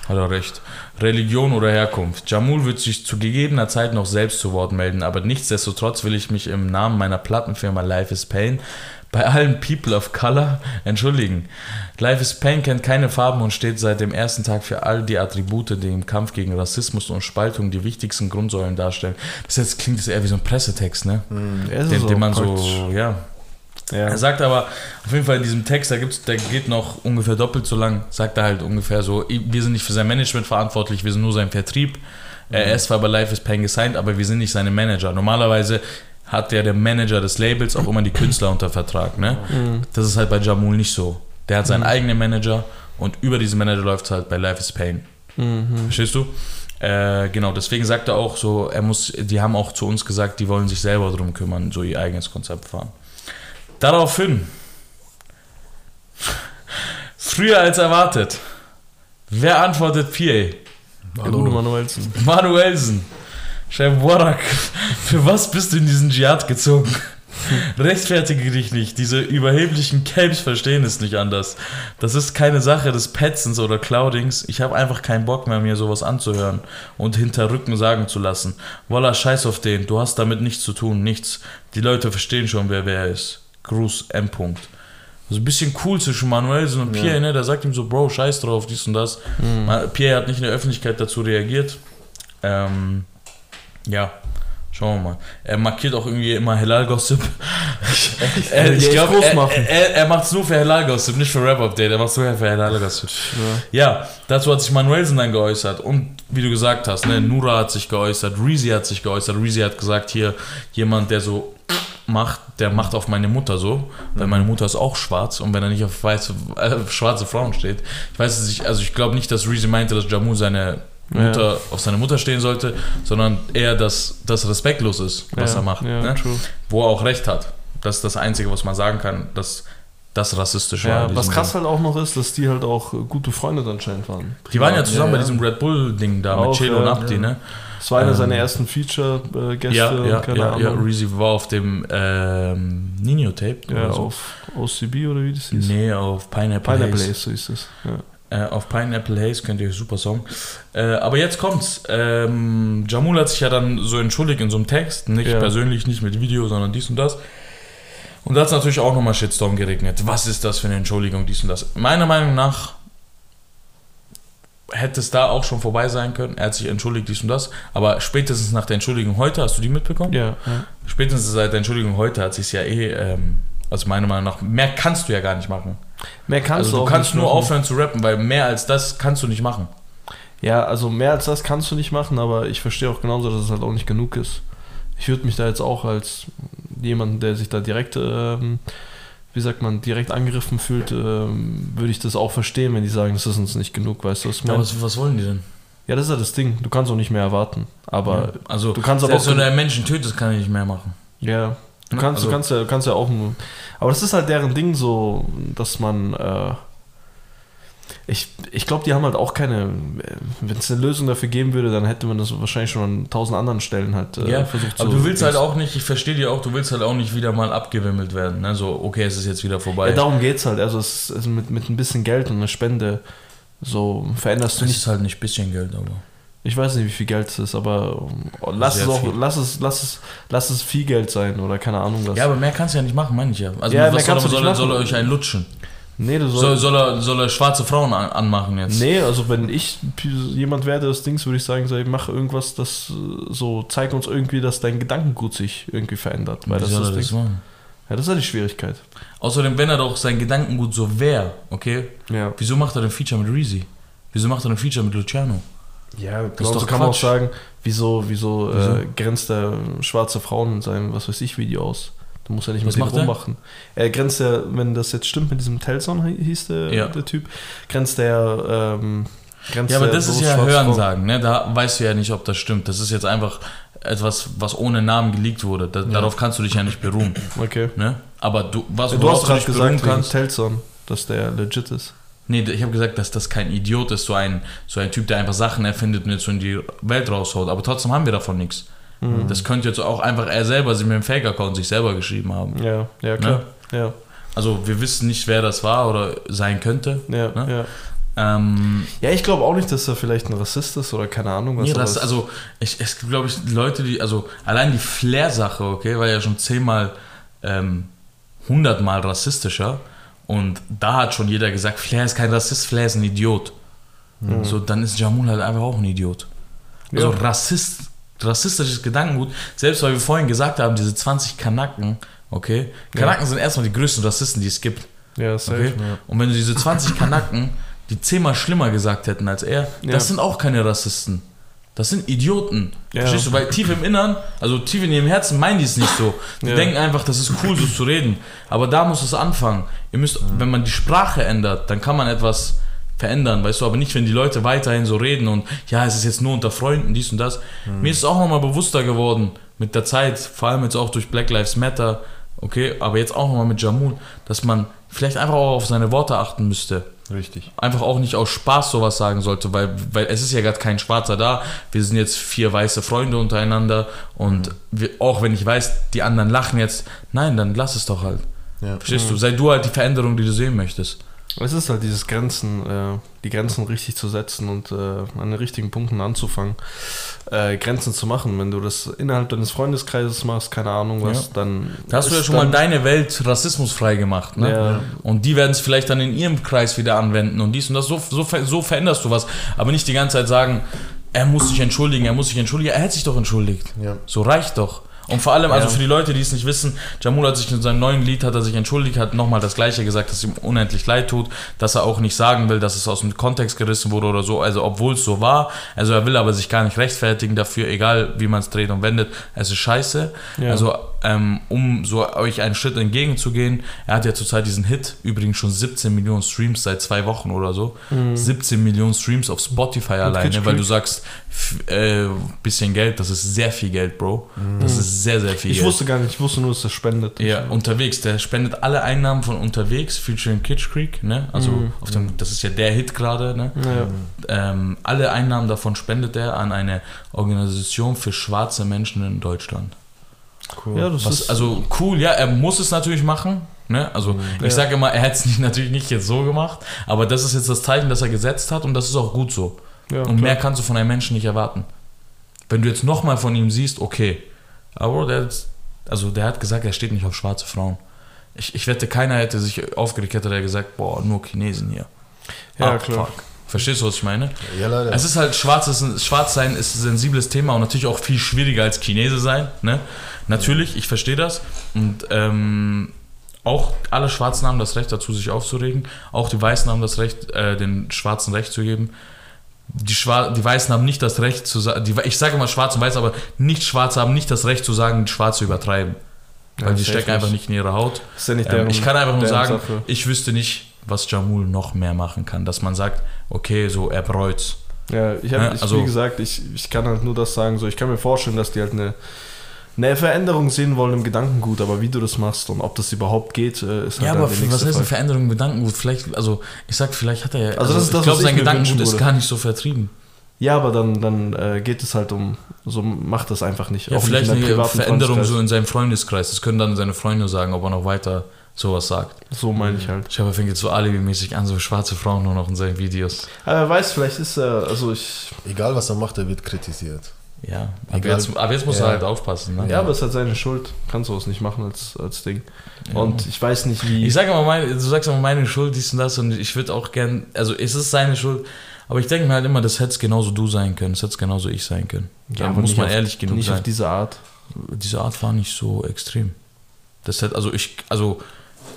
Hat er recht. Religion oder Herkunft. Jamul wird sich zu gegebener Zeit noch selbst zu Wort melden, aber nichtsdestotrotz will ich mich im Namen meiner Plattenfirma Life is Pain bei allen People of Color entschuldigen. Life is Pain kennt keine Farben und steht seit dem ersten Tag für all die Attribute, die im Kampf gegen Rassismus und Spaltung die wichtigsten Grundsäulen darstellen. Das jetzt klingt jetzt eher wie so ein Pressetext, ne? Ist Den, so den man praktisch. so, ja, Ja. er sagt aber auf jeden Fall in diesem Text, da gibt's, der geht noch ungefähr doppelt so lang, sagt er halt ungefähr so, wir sind nicht für sein Management verantwortlich, wir sind nur sein Vertrieb. Er ist zwar bei Life is Pain gesigned, aber wir sind nicht seine Manager. Normalerweise hat ja der Manager des Labels auch immer die Künstler unter Vertrag. Ne? Das ist halt bei Jamul nicht so. Der hat seinen eigenen Manager und über diesen Manager läuft es halt bei Life is Pain. Verstehst du? Äh, genau, deswegen sagt er auch so, er muss, die haben auch zu uns gesagt, die wollen sich selber drum kümmern, so ihr eigenes Konzept fahren. Daraufhin, früher als erwartet, wer antwortet PA? Gute Manuelsen. Manuelsen. Chef Warak, für was bist du in diesen Dschihad gezogen? Rechtfertige dich nicht. Diese überheblichen Capes verstehen es nicht anders. Das ist keine Sache des Petzens oder Cloudings. Ich habe einfach keinen Bock mehr, mir sowas anzuhören und hinter Rücken sagen zu lassen. Voila, scheiß auf den. Du hast damit nichts zu tun. Nichts. Die Leute verstehen schon, wer wer ist. Gruß M. Punkt. Also ein bisschen cool zwischen Manuelsen und Pierre, ne? Der sagt ihm so, Bro, scheiß drauf, dies und das. Ma- Pierre hat nicht in der Öffentlichkeit dazu reagiert. Ähm, ja, Schauen wir mal. Er markiert auch irgendwie immer Halal-Gossip. er, Ja, ich glaube, er, er, er macht es nur für Halal-Gossip, nicht für Rap-Update. Er macht es nur für Halal-Gossip. Ja. dazu hat sich Manuelsen dann geäußert. Und wie du gesagt hast, ne, Nura hat sich geäußert, Reezy hat sich geäußert. Reezy hat gesagt, hier, jemand, der so macht, der macht auf meine Mutter so, weil meine Mutter ist auch schwarz und wenn er nicht auf weiße, äh, schwarze Frauen steht, ich weiß es nicht, also ich glaube nicht, dass Reezy meinte, dass Jamu seine Mutter auf seine Mutter stehen sollte, sondern eher, dass das respektlos ist, was Ja, er macht. ja, ne? Wo er auch recht hat. Das ist das Einzige, was man sagen kann, dass das rassistisch war. Ja, was krass Ding. halt auch noch ist, dass die halt auch gute Freunde anscheinend waren. Die waren ja zusammen bei ja. diesem Red Bull-Ding da mit Auch, Chelo und ja, Abdi, ne? Das war einer Ähm, seiner ersten Feature-Gäste. Ja, ja, keine ja, ja. Reezy war auf dem ähm, Nino-Tape. Ja, so. auf OCB oder wie das hieß? Nee, auf Pineapple, Pineapple Haze. Haze, so ist es. Ja. Äh, auf Pineapple Haze könnt ihr super Song. Äh, aber jetzt kommt's. Ähm, Jamul hat sich ja dann so entschuldigt in so einem Text. Nicht Ja. persönlich, nicht mit Video, sondern dies und das. Und da hat es natürlich auch nochmal Shitstorm geregnet. Was ist das für eine Entschuldigung, dies und das? Meiner Meinung nach hätte es da auch schon vorbei sein können. Er hat sich entschuldigt, dies und das. Aber spätestens nach der Entschuldigung heute, hast du die mitbekommen? Ja, ja. Spätestens seit der Entschuldigung heute hat sich ja eh, ähm, also meiner Meinung nach, mehr kannst du ja gar nicht machen. Mehr kannst also du du auch kannst nicht nur machen. aufhören zu rappen, weil mehr als das kannst du nicht machen. Ja, also mehr als das kannst du nicht machen, aber ich verstehe auch genauso, dass es halt auch nicht genug ist. Ich würde mich da jetzt auch als jemand, der sich da direkt, ähm, wie sagt man, direkt angegriffen fühlt, ähm, würde ich das auch verstehen, wenn die sagen, das ist uns nicht genug, weißt du, was ich Ja, was, was wollen die denn? Ja, das ist ja das Ding. Du kannst auch nicht mehr erwarten. Aber also, du kannst aber selbst auch- wenn du einen Menschen tötest, kann ich nicht mehr machen. ja, du Ne? kannst, Also- du kannst ja, kannst ja auch. Aber das ist halt deren Ding so, dass man. Äh, ich ich glaube, die haben halt auch keine. Wenn es eine Lösung dafür geben würde, dann hätte man das wahrscheinlich schon an tausend anderen Stellen halt äh, ja, versucht aber zu. du willst halt auch nicht, ich verstehe dir auch, du willst halt auch nicht wieder mal abgewimmelt werden. Ne? So, okay, es ist jetzt wieder vorbei. Ja, darum geht's halt. Also, es, also mit, mit ein bisschen Geld und einer Spende so veränderst du das nicht. ist halt nicht ein bisschen Geld, aber. Ich weiß nicht, wie viel Geld es ist, aber lass Sehr es auch, viel. lass es, lass es, lass es viel Geld sein oder keine Ahnung was. Ja, aber mehr kannst du ja nicht machen, meine ich ja. Also, Ja, mehr was soll, kannst du soll, nicht soll euch einen lutschen? Nee, Soll, sollst. soll, er, soll er schwarze Frauen an, anmachen jetzt? Nee, also wenn ich jemand wäre, der das Dings, würde ich sagen, so, ey, mach irgendwas, das äh, so, zeig uns irgendwie, dass dein Gedankengut sich irgendwie verändert. Weil Wie das soll ist er das das Ding. machen? Ja, das ist ja die Schwierigkeit. Außerdem, wenn er doch sein Gedankengut so wäre, okay, Ja. wieso macht er ein Feature mit Reezy? Wieso macht er ein Feature mit Luciano? Ja, ist genauso doch kann man auch Quatsch. sagen, wieso, wieso, Wieso? Äh, grenzt er schwarze Frauen in seinem, was weiß ich, Video aus? Du musst ja nicht Was mit er? rummachen. Er grenzt ja, wenn das jetzt stimmt mit diesem Telson hi- hieß der, Ja. der Typ, grenzt er, ähm, grenzt Ja, aber er das ist ja. Hörensagen, ne? Da weißt du ja nicht, ob das stimmt. Das ist jetzt einfach etwas, was ohne Namen geleakt wurde. Da, Darauf kannst du dich ja nicht beruhen. Okay. Ne? Aber du, was, Ja, du hast gerade gesagt, kannst. Telson, dass der legit ist. Nee, ich habe gesagt, dass das kein Idiot ist, so ein, so ein Typ, der einfach Sachen erfindet und jetzt so in die Welt raushaut. Aber trotzdem haben wir davon nichts. Mhm. Das könnte jetzt auch einfach er selber sich mit dem Fake-Account sich selber geschrieben haben. Ja, ja, klar. Ja, Also wir wissen nicht, wer das war oder sein könnte. ja, Ne? ja. Ähm, Ja, ich glaube auch nicht, dass er vielleicht ein Rassist ist oder keine Ahnung was. Nee, das, also, ich, es gibt, glaube ich, Leute, die, also, allein die Flair-Sache, okay, war ja schon zehnmal, ähm, hundertmal rassistischer. Und da hat schon jeder gesagt, Flair ist kein Rassist, Flair ist ein Idiot. So, dann ist Jamul halt einfach auch ein Idiot. Also, Ja. Rassist, rassistisches Gedankengut, selbst weil wir vorhin gesagt haben, diese 20 Kanaken, okay, Kanaken sind erstmal die größten Rassisten, die es gibt. ja, safe. Okay? Und wenn du diese 20 Kanaken, die zehnmal schlimmer gesagt hätten als er, Ja. das sind auch keine Rassisten. Das sind Idioten. Ja. Verstehst du? Weil tief im Innern, also tief in ihrem Herzen meinen die es nicht so. Die Ja. denken einfach, das ist cool, so zu reden. Aber da muss es anfangen. Ihr müsst, wenn man die Sprache ändert, dann kann man etwas verändern, weißt du, aber nicht, wenn die Leute weiterhin so reden und ja, es ist jetzt nur unter Freunden, dies und das. Mir ist es auch nochmal bewusster geworden mit der Zeit, vor allem jetzt auch durch Black Lives Matter, okay, aber jetzt auch nochmal mit Jamul, dass man vielleicht einfach auch auf seine Worte achten müsste Richtig. einfach auch nicht aus Spaß sowas sagen sollte, weil, weil es ist ja gerade kein Schwarzer da. Wir sind jetzt vier weiße Freunde untereinander und wir, auch wenn ich weiß, die anderen lachen jetzt, nein, dann lass es doch halt. Ja. Verstehst du? Sei du halt die Veränderung, die du sehen möchtest. Es ist halt dieses Grenzen, äh, die Grenzen richtig zu setzen und äh, an den richtigen Punkten anzufangen, äh, Grenzen zu machen. Wenn du das innerhalb deines Freundeskreises machst, keine Ahnung was, Ja. dann. Da hast du ja schon mal deine Welt rassismusfrei gemacht, ne? Ja. Und die werden es vielleicht dann in ihrem Kreis wieder anwenden und dies und das. So, so, so veränderst du was. Aber nicht die ganze Zeit sagen, er muss sich entschuldigen, er muss sich entschuldigen. Er hat sich doch entschuldigt. Ja. So reicht doch. Und vor allem, also Ja. für die Leute, die es nicht wissen, Jamul hat sich in seinem neuen Lied, hat er sich entschuldigt, hat nochmal das Gleiche gesagt, dass es ihm unendlich leid tut, dass er auch nicht sagen will, dass es aus dem Kontext gerissen wurde oder so, also obwohl es so war. Also er will aber sich gar nicht rechtfertigen dafür, egal wie man es dreht und wendet. Es ist scheiße. Ja. Also ähm, um so euch einen Schritt entgegenzugehen, er hat ja zurzeit diesen Hit, übrigens schon 17 Millionen Streams seit zwei Wochen oder so. 17 Millionen Streams auf Spotify alleine, Kitsch weil du sagst, äh, bisschen Geld, das ist sehr viel Geld, Bro. Das ist sehr, sehr viel Ich wusste gar nicht, ich wusste nur, dass er spendet. Ja, unterwegs. Der spendet alle Einnahmen von unterwegs, featuring Kitsch Creek, ne? Also auf dem, das ist ja der Hit gerade, ne? Ja. Ähm, alle Einnahmen davon spendet er an eine Organisation für schwarze Menschen in Deutschland. Cool. ja, das Was, ist. also cool, ja, er muss es natürlich machen. Ne? Also ich Ja. sage immer, er hätte es natürlich nicht jetzt so gemacht, aber das ist jetzt das Zeichen, das er gesetzt hat und das ist auch gut so. ja, und klar. mehr kannst du von einem Menschen nicht erwarten. Wenn du jetzt nochmal von ihm siehst, okay. Aber der, hat- also der hat gesagt, er steht nicht auf schwarze Frauen. Ich, ich wette, keiner hätte sich aufgeregt, hätte der gesagt, boah, nur Chinesen hier. Ja, Ah, klar. fuck. Verstehst du, was ich meine? Ja, leider. Es ist halt schwarzes, schwarz sein ist ein sensibles Thema und natürlich auch viel schwieriger als Chinese sein. Ne? Natürlich, ich verstehe das. Und ähm, auch alle Schwarzen haben das Recht dazu, sich aufzuregen. Auch die Weißen haben das Recht, äh, den Schwarzen Recht zu geben. Die, die Weißen haben nicht das Recht zu sagen, ich sage immer Schwarz und Weiß, aber nicht Schwarze haben nicht das Recht zu sagen, die Schwarze übertreiben. Weil Ja, die stecken einfach nicht. in ihrer Haut. ist ja nicht Ähm, deren- ich kann einfach nur sagen, Sache. ich wüsste nicht, was Jamul noch mehr machen kann. Dass man sagt, okay, so er bereut's. Ja, ich habe, Ja, also- wie gesagt, ich, ich kann halt nur das sagen, so ich kann mir vorstellen, dass die halt eine, eine Veränderung sehen wollen im Gedankengut, aber wie du das machst und ob das überhaupt geht, äh, ist halt Ja, dann aber was heißt eine. Veränderung im Gedankengut? Vielleicht, also ich sag, vielleicht hat er ja. Also das ist das, ich glaube, sein Gedankengut ist gar nicht so vertrieben. Ja, aber dann, dann äh, geht es halt um, so macht das einfach nicht. Ja, auch nicht vielleicht in deinem eine Veränderung so Freundeskreis. in seinem Freundeskreis. Das können dann seine Freunde sagen, ob er noch weiter sowas sagt. So meine ich halt. Ich habe, er fängt jetzt so alibi-mäßig an, so schwarze Frauen nur noch in seinen Videos. Aber wer weiß, vielleicht ist er, also ich, Egal was er macht, er wird kritisiert. Ja, aber Egal. jetzt, aber jetzt muss Ja. er halt aufpassen. Ne? ja, aber es ist halt seine Schuld. Kann sowas nicht machen als, als Ding. Und ich weiß nicht, wie. Ich sage immer, meine, du sagst immer meine Schuld, dies und das und ich würde auch gern, also es ist seine Schuld, aber ich denke mir halt immer, das hätte es genauso du sein können, das hätte es genauso ich sein können. Da aber muss nicht man auf- ehrlich genug nicht sein. auf diese Art. diese Art war nicht so extrem. Das hat, also ich, also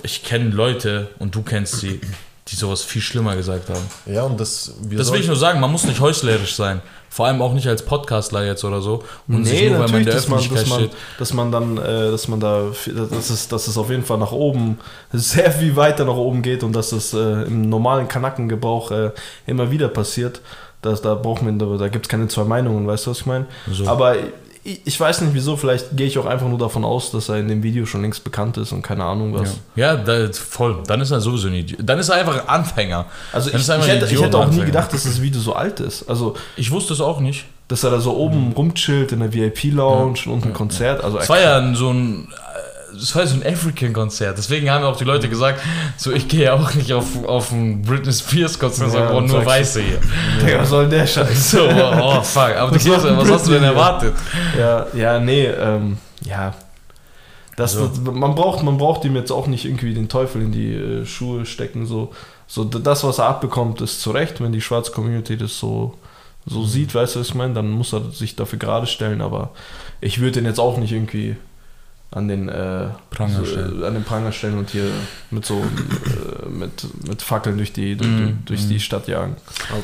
ich kenne Leute und du kennst sie, die sowas viel schlimmer gesagt haben. Ja, und das. Wir Das will ich nur sagen, man muss nicht heuchlerisch sein. Vor allem auch nicht als Podcastler jetzt oder so. Und sich Nee, nur, weil man in natürlich, der dass man, Öffentlichkeit man, steht. dass man dann, äh, dass man da, dass es, dass es auf jeden Fall nach oben, sehr viel weiter nach oben geht und dass es äh, im normalen Kanackengebrauch äh, immer wieder passiert. Das, da braucht man, da, da gibt es keine zwei Meinungen, weißt du, was ich meine? So. Aber ich, weiß nicht wieso, vielleicht gehe ich auch einfach nur davon aus, dass er in dem Video schon längst bekannt ist und keine Ahnung was. Ja, da, voll. Dann ist er sowieso ein Idiot. Dann ist er einfach ein Anfänger. Also ich, ich, hätte, ich hätte auch nie gedacht, dass das Video so alt ist. Also, Ich wusste es auch nicht. dass er da so oben rumchillt in der VIP-Lounge und unten ein Konzert. Also Es war ja so ein, es war so ein African-Konzert. Deswegen haben auch die Leute gesagt, so ich gehe ja auch nicht auf, auf ein Britney Spears-Konzert, Ja, sondern nur. Weiße hier. Digga, was soll denn der Scheiß? So, oh fuck. Aber Was Kirche, was hast du denn erwartet? Ja, ja, nee, ähm, ja. Das, So. das, man, braucht, man braucht ihm jetzt auch nicht irgendwie den Teufel in die äh, Schuhe stecken. So. so das, was er abbekommt, ist zu Recht. Wenn die schwarze Community das so, so Mhm. sieht, weißt du, was ich meine, dann muss er sich dafür gerade stellen. Aber ich würde den jetzt auch nicht irgendwie an den äh, Pranger so, stellen. äh, an den Pranger stellen und hier mit so äh, mit, mit Fackeln durch die, durch, Mhm, durch mhm. die Stadt jagen.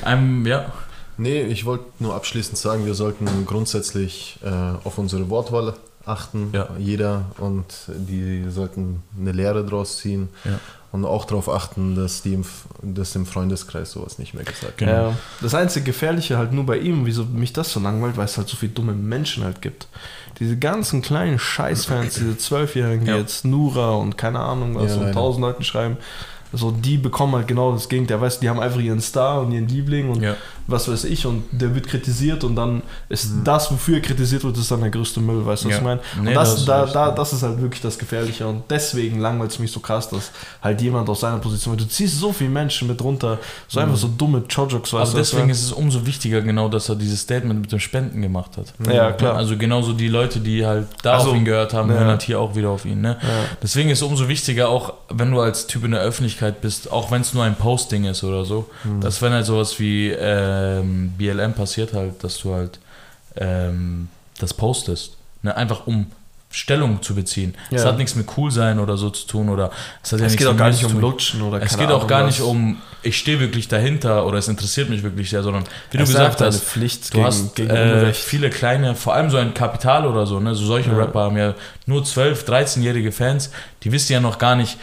Ähm, ja. Nee, ich wollte nur abschließend sagen, wir sollten grundsätzlich äh, auf unsere Wortwahl achten, Ja. jeder, und die sollten eine Lehre draus ziehen Ja. und auch darauf achten, dass, die im, F- dass im Freundeskreis sowas nicht mehr gesagt wird. Genau. Das einzige Gefährliche halt nur bei ihm, wieso mich das so langweilt, weil es halt so viele dumme Menschen halt gibt. Diese ganzen kleinen Scheißfans, diese Zwölfjährigen, die Ja. jetzt Nura und keine Ahnung was Ja, und leider. tausend Leuten schreiben, so die bekommen halt genau das Gegenteil. Weißt du, die haben einfach ihren Star und ihren Liebling und Ja. Was weiß ich und der wird kritisiert und dann ist das, wofür er kritisiert wird, ist dann der größte Müll, weißt du, was Ja. ich meine? Nee, und da das, du da, da, das ist halt wirklich das Gefährliche und deswegen langweilt es mich so krass, dass halt jemand aus seiner Position, du ziehst so viele Menschen mit runter, so einfach so dumme Chojokes, weißt Aber was Mhm. deswegen meine? ist es umso wichtiger, genau, dass er dieses Statement mit dem Spenden gemacht hat. Ja, klar. Also genauso die Leute, die halt da Also, auf ihn gehört haben, ja. hören halt hier auch wieder auf ihn. Ne? Ja. Deswegen ist es umso wichtiger, auch wenn du als Typ in der Öffentlichkeit bist, auch wenn es nur ein Posting ist oder so, Mhm. dass wenn halt sowas wie ähm, BLM passiert halt, dass du halt ähm, das postest. Ne? Einfach um Stellung zu beziehen. Es Ja. hat nichts mit cool sein oder so zu tun oder es hat ja Es geht auch gar nicht um. Lutschen oder Es keine geht auch Ahnung gar was. nicht um, ich stehe wirklich dahinter oder es interessiert mich wirklich sehr, sondern wie du Es ist gesagt hast, Pflicht du gegen, hast gegen äh, viele kleine, vor allem so ein Kapital oder so, ne? so solche Ja. Rapper haben ja nur 12, 13-jährige Fans, die wissen ja noch gar nicht,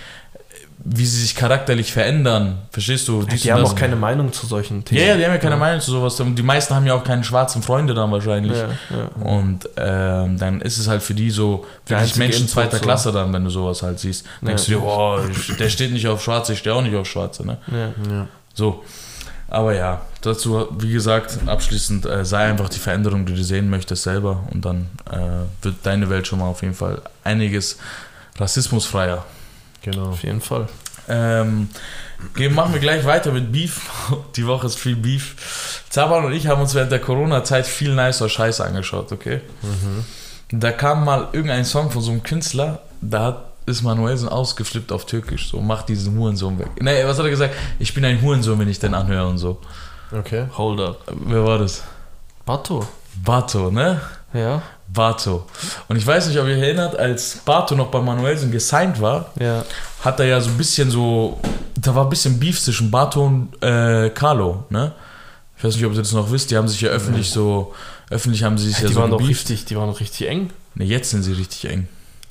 wie sie sich charakterlich verändern. Verstehst du? Die und haben auch keine Meinung zu solchen Ja, Themen. ja, die haben ja keine Meinung zu sowas. Und die meisten haben ja auch keine schwarzen Freunde dann wahrscheinlich. Ja, ja. Und ähm, dann ist es halt für die so wirklich einzige Menschen Input zweiter so. Klasse dann, wenn du sowas halt siehst. Denkst Ja. du dir, boah, ich- der steht nicht auf Schwarze, ich stehe auch nicht auf Schwarze. Ne? Ja. Ja. So. Aber ja, dazu, wie gesagt, abschließend, äh, sei einfach die Veränderung, die du sehen möchtest, selber. Und dann äh, wird deine Welt schon mal auf jeden Fall einiges rassismusfreier. Genau. Auf jeden Fall. Ähm, gehen, machen wir gleich weiter mit Beef. Die Woche ist viel Beef. Zaban und ich haben uns während der Corona-Zeit viel nicer Scheiße angeschaut, okay? Da kam mal irgendein Song von so einem Künstler, da hat, ist Manuelsen ausgeflippt auf Türkisch, so, mach diesen Hurensohn weg. Nee, was hat er gesagt? Ich bin ein Hurensohn, wenn ich den anhöre und so. Okay. Hold up. Wer war das? Bato. Bato, ne? Ja. Bato. Und ich weiß nicht, ob ihr erinnert, als Bato noch bei Manuelsen gesigned war, Ja. hat er ja so ein bisschen so, da war ein bisschen Beef zwischen Bato und äh, Carlo, ne? Ich weiß nicht, ob ihr das noch wisst, die haben sich ja öffentlich so, öffentlich haben sie sich ja die so waren doch richtig, die waren doch richtig eng. Ne, jetzt sind sie richtig eng.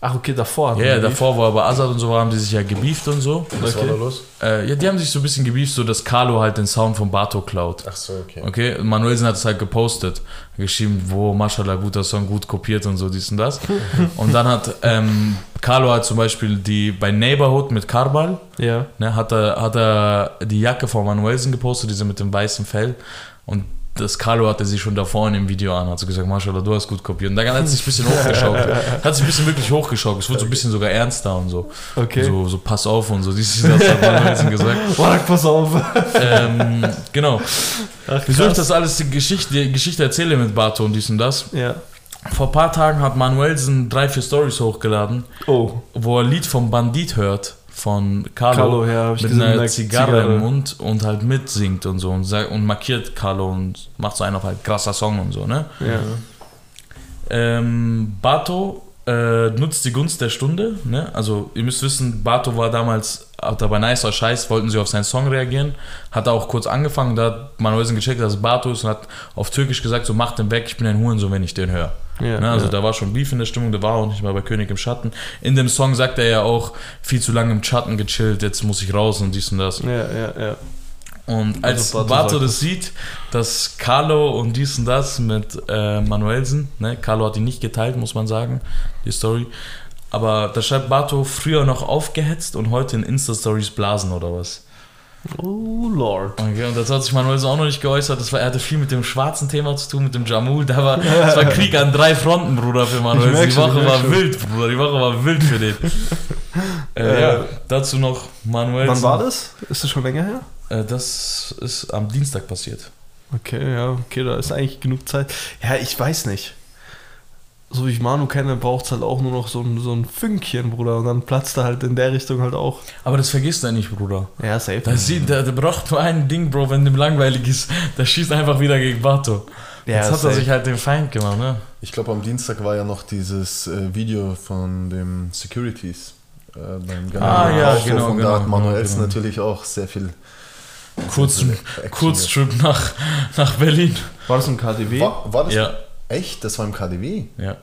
Ach, okay, davor. Ja, Beef. davor, wo aber Azad und so war, haben die sich ja gebieft und so. Was Okay. war da los? Äh, ja, die haben sich so ein bisschen gebieft, so dass Carlo halt den Sound von Bato klaut. Ach so, okay. Okay, und Manuelsen hat es halt gepostet, geschrieben, wo Mashallah guter Song, gut kopiert und so dies und das. und dann hat ähm, Carlo hat zum Beispiel die bei Neighborhood mit Karbal, Ja. ne, hat er, hat er die Jacke von Manuelsen gepostet, diese mit dem weißen Fell. Und das Carlo hatte sie schon davor in dem Video an, hat so gesagt, Mashallah, du hast gut kopiert. Und dann hat es sich ein bisschen hochgeschaukelt. Hat sich ein bisschen wirklich hochgeschaukelt. Es wurde so ein bisschen sogar ernster und so. Okay. So, so pass auf und so. Dies, das hat Manuelsen gesagt. Warak, pass auf. ähm, genau. Ach, Wieso ich das alles die Geschichte, Geschichte erzähle mit Bato und dies und das? Ja. Vor ein paar Tagen hat Manuelsen drei, vier Stories hochgeladen, Oh. wo er ein Lied vom Bandit hört, von Carlo, Carlo, ja, mit gesehen, einer Zigarre, Zigarre. im Mund und halt mitsingt und so und, sagt, und markiert Carlo und macht so einen auf halt krasser Song und so, ne? Ja. Ähm, Bato äh, nutzt die Gunst der Stunde. Ne? Also ihr müsst wissen, Bato war damals, hat er bei Nicer Scheiß, wollten sie auf seinen Song reagieren. Hat auch kurz angefangen, da hat Manuelsen gecheckt, dass es Bato ist und hat auf Türkisch gesagt, so mach den weg, ich bin ein Hurensohn, wenn ich den höre. Ja, ne? Also ja. da war schon Beef in der Stimmung, der war auch nicht mal bei König im Schatten. In dem Song sagt er ja auch, viel zu lange im Schatten gechillt, jetzt muss ich raus und dies und das. Ja, ja, ja. Und als Also Bato das sieht, dass Carlo und dies und das mit äh, Manuelsen, ne? Carlo hat ihn nicht geteilt, muss man sagen, die Story. Aber da schreibt Bato früher noch aufgehetzt und heute in Insta-Stories blasen oder was. Oh, Lord. Okay, und das hat sich Manuelsen auch noch nicht geäußert. Das war, er hatte viel mit dem schwarzen Thema zu tun, mit dem Jamul. Da war, das war Krieg an drei Fronten, Bruder, für merk Die schon, Woche war schon. wild, Bruder. Die Woche war wild für den. äh, Äh, ja, dazu noch Manuelsen. Wann war das? Ist das schon länger her? Äh, das ist am Dienstag passiert. Okay, ja, okay, da ist eigentlich genug Zeit. Ja, ich weiß nicht. So wie ich Manu kenne, braucht es halt auch nur noch so ein, so ein Fünkchen, Bruder. Und dann platzt er halt in der Richtung halt auch. Aber das vergisst er nicht, Bruder. Ja, safe. Da sieht, der, der braucht nur ein Ding, Bro, wenn dem langweilig ist, der schießt einfach wieder gegen Bato. Ja, Jetzt hat er safe. sich halt den Feind gemacht, ne? Ich glaube, am Dienstag war ja noch dieses äh, Video von dem Securities äh, beim Ah, ja, Aufruf genau, Und genau, da hat Manuels genau. natürlich auch sehr viel. Kurz, sehr viel Action Kurztrip nach, nach Berlin. War das im KDW? War, war das Ja, echt? Das war im KDW? ja.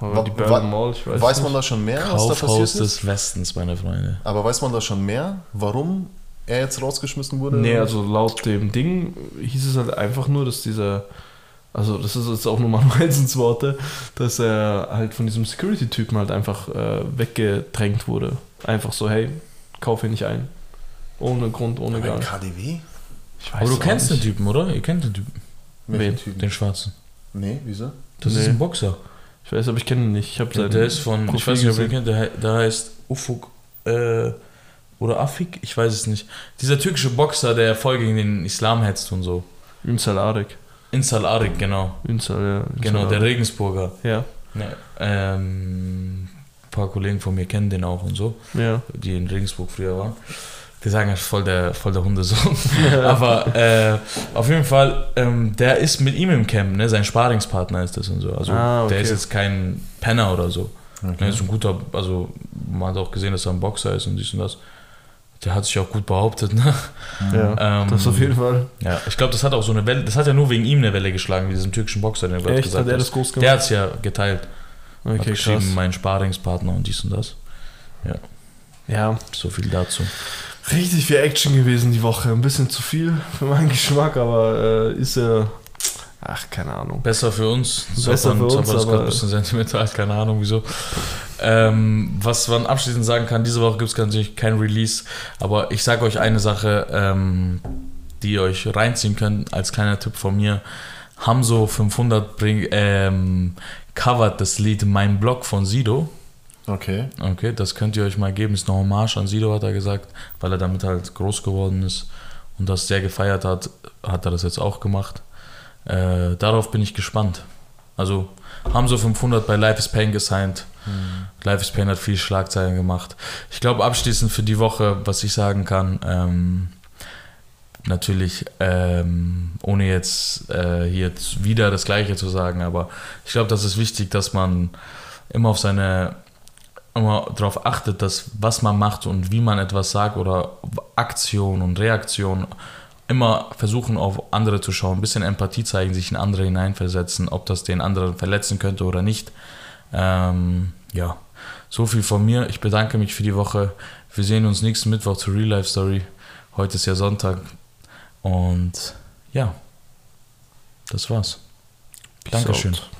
Oder Wa- die wa- Berlin Mall? Ich weiß, Weiß nicht. man da schon mehr, was da Kaufhaus passiert ist? des Westens, meine Freunde. Aber weiß man da schon mehr, warum er jetzt rausgeschmissen wurde? Nee, also laut dem Ding hieß es halt einfach nur, dass dieser, also das ist jetzt auch nur Manuelsens Worte, dass er halt von diesem Security-Typen halt einfach äh, weggedrängt wurde. Einfach so, hey, kauf ihn nicht ein. Ohne Grund, ohne Aber gar im nicht. KDW? Ich weiß Aber du kennst den nicht. Typen, oder? Ihr kennt den Typen. Welchen Wen? Typen? Den Schwarzen. Nee, wieso? Das Nee. ist ein Boxer. Ich weiß, aber ich kenne ihn nicht. Ich habe Der, der ist von, ich weiß nicht, ob ihr ihn kennt, der, he- der heißt Ufuk äh, oder Afik, ich weiß es nicht. Dieser türkische Boxer, der voll gegen den Islam hetzt und so. Ünsal Arek. Insal Arik, genau. Ünsal, ja. Ünsal Genau, der. Regensburger. Ja, Ne, ähm, ein paar Kollegen von mir kennen den auch und so, ja. die in Regensburg früher waren. Die sagen, er ist voll der, voll der Hundesohn. Aber äh, auf jeden Fall, ähm, der ist mit ihm im Camp, ne? Sein Sparingspartner ist das und so. Also Ah, okay. der ist jetzt kein Penner oder so. Okay. Der ist ein guter, also man hat auch gesehen, dass er ein Boxer ist und dies und das. Der hat sich auch gut behauptet, ne? Ja, Ähm, das auf jeden Fall. Ja, ich glaube, das hat auch so eine Welle, das hat ja nur wegen ihm eine Welle geschlagen, wie diesem türkischen Boxer, den du gerade gesagt Hat er das groß Der gemacht? hat es ja geteilt. hat Okay, geschrieben, krass. mein Sparingspartner und dies und das. Ja, So viel dazu. Richtig viel Action gewesen die Woche. Ein bisschen zu viel für meinen Geschmack, aber äh, ist ja. Ach, keine Ahnung. Besser für uns. Besser Sofern- für uns, ist gerade ein bisschen sentimental, keine Ahnung wieso. Ähm, was man abschließend sagen kann, diese Woche gibt es natürlich kein Release, aber ich sage euch eine Sache, ähm, die ihr euch reinziehen könnt, als kleiner Tipp von mir. Hamso 500 bring, ähm, covert das Lied Mein Blog von Sido. Okay. Okay, das könnt ihr euch mal geben. Ist eine Hommage an Sido, hat er gesagt, weil er damit halt groß geworden ist und das sehr gefeiert hat, hat er das jetzt auch gemacht. Äh, darauf bin ich gespannt. Also haben so 500 bei Life is Pain gesigned. Life is Pain hat viel Schlagzeilen gemacht. Ich glaube abschließend für die Woche, was ich sagen kann, ähm, natürlich, ähm, ohne jetzt äh, hier wieder das Gleiche zu sagen, aber ich glaube, das ist wichtig, dass man immer auf seine immer darauf achtet, dass was man macht und wie man etwas sagt oder Aktion und Reaktion immer versuchen auf andere zu schauen, ein bisschen Empathie zeigen, sich in andere hineinversetzen, ob das den anderen verletzen könnte oder nicht. Ähm, ja, so viel von mir. Ich bedanke mich für die Woche. Wir sehen uns nächsten Mittwoch zur Real Life Story. Heute ist ja Sonntag. Und ja, das war's. Peace Dankeschön. out.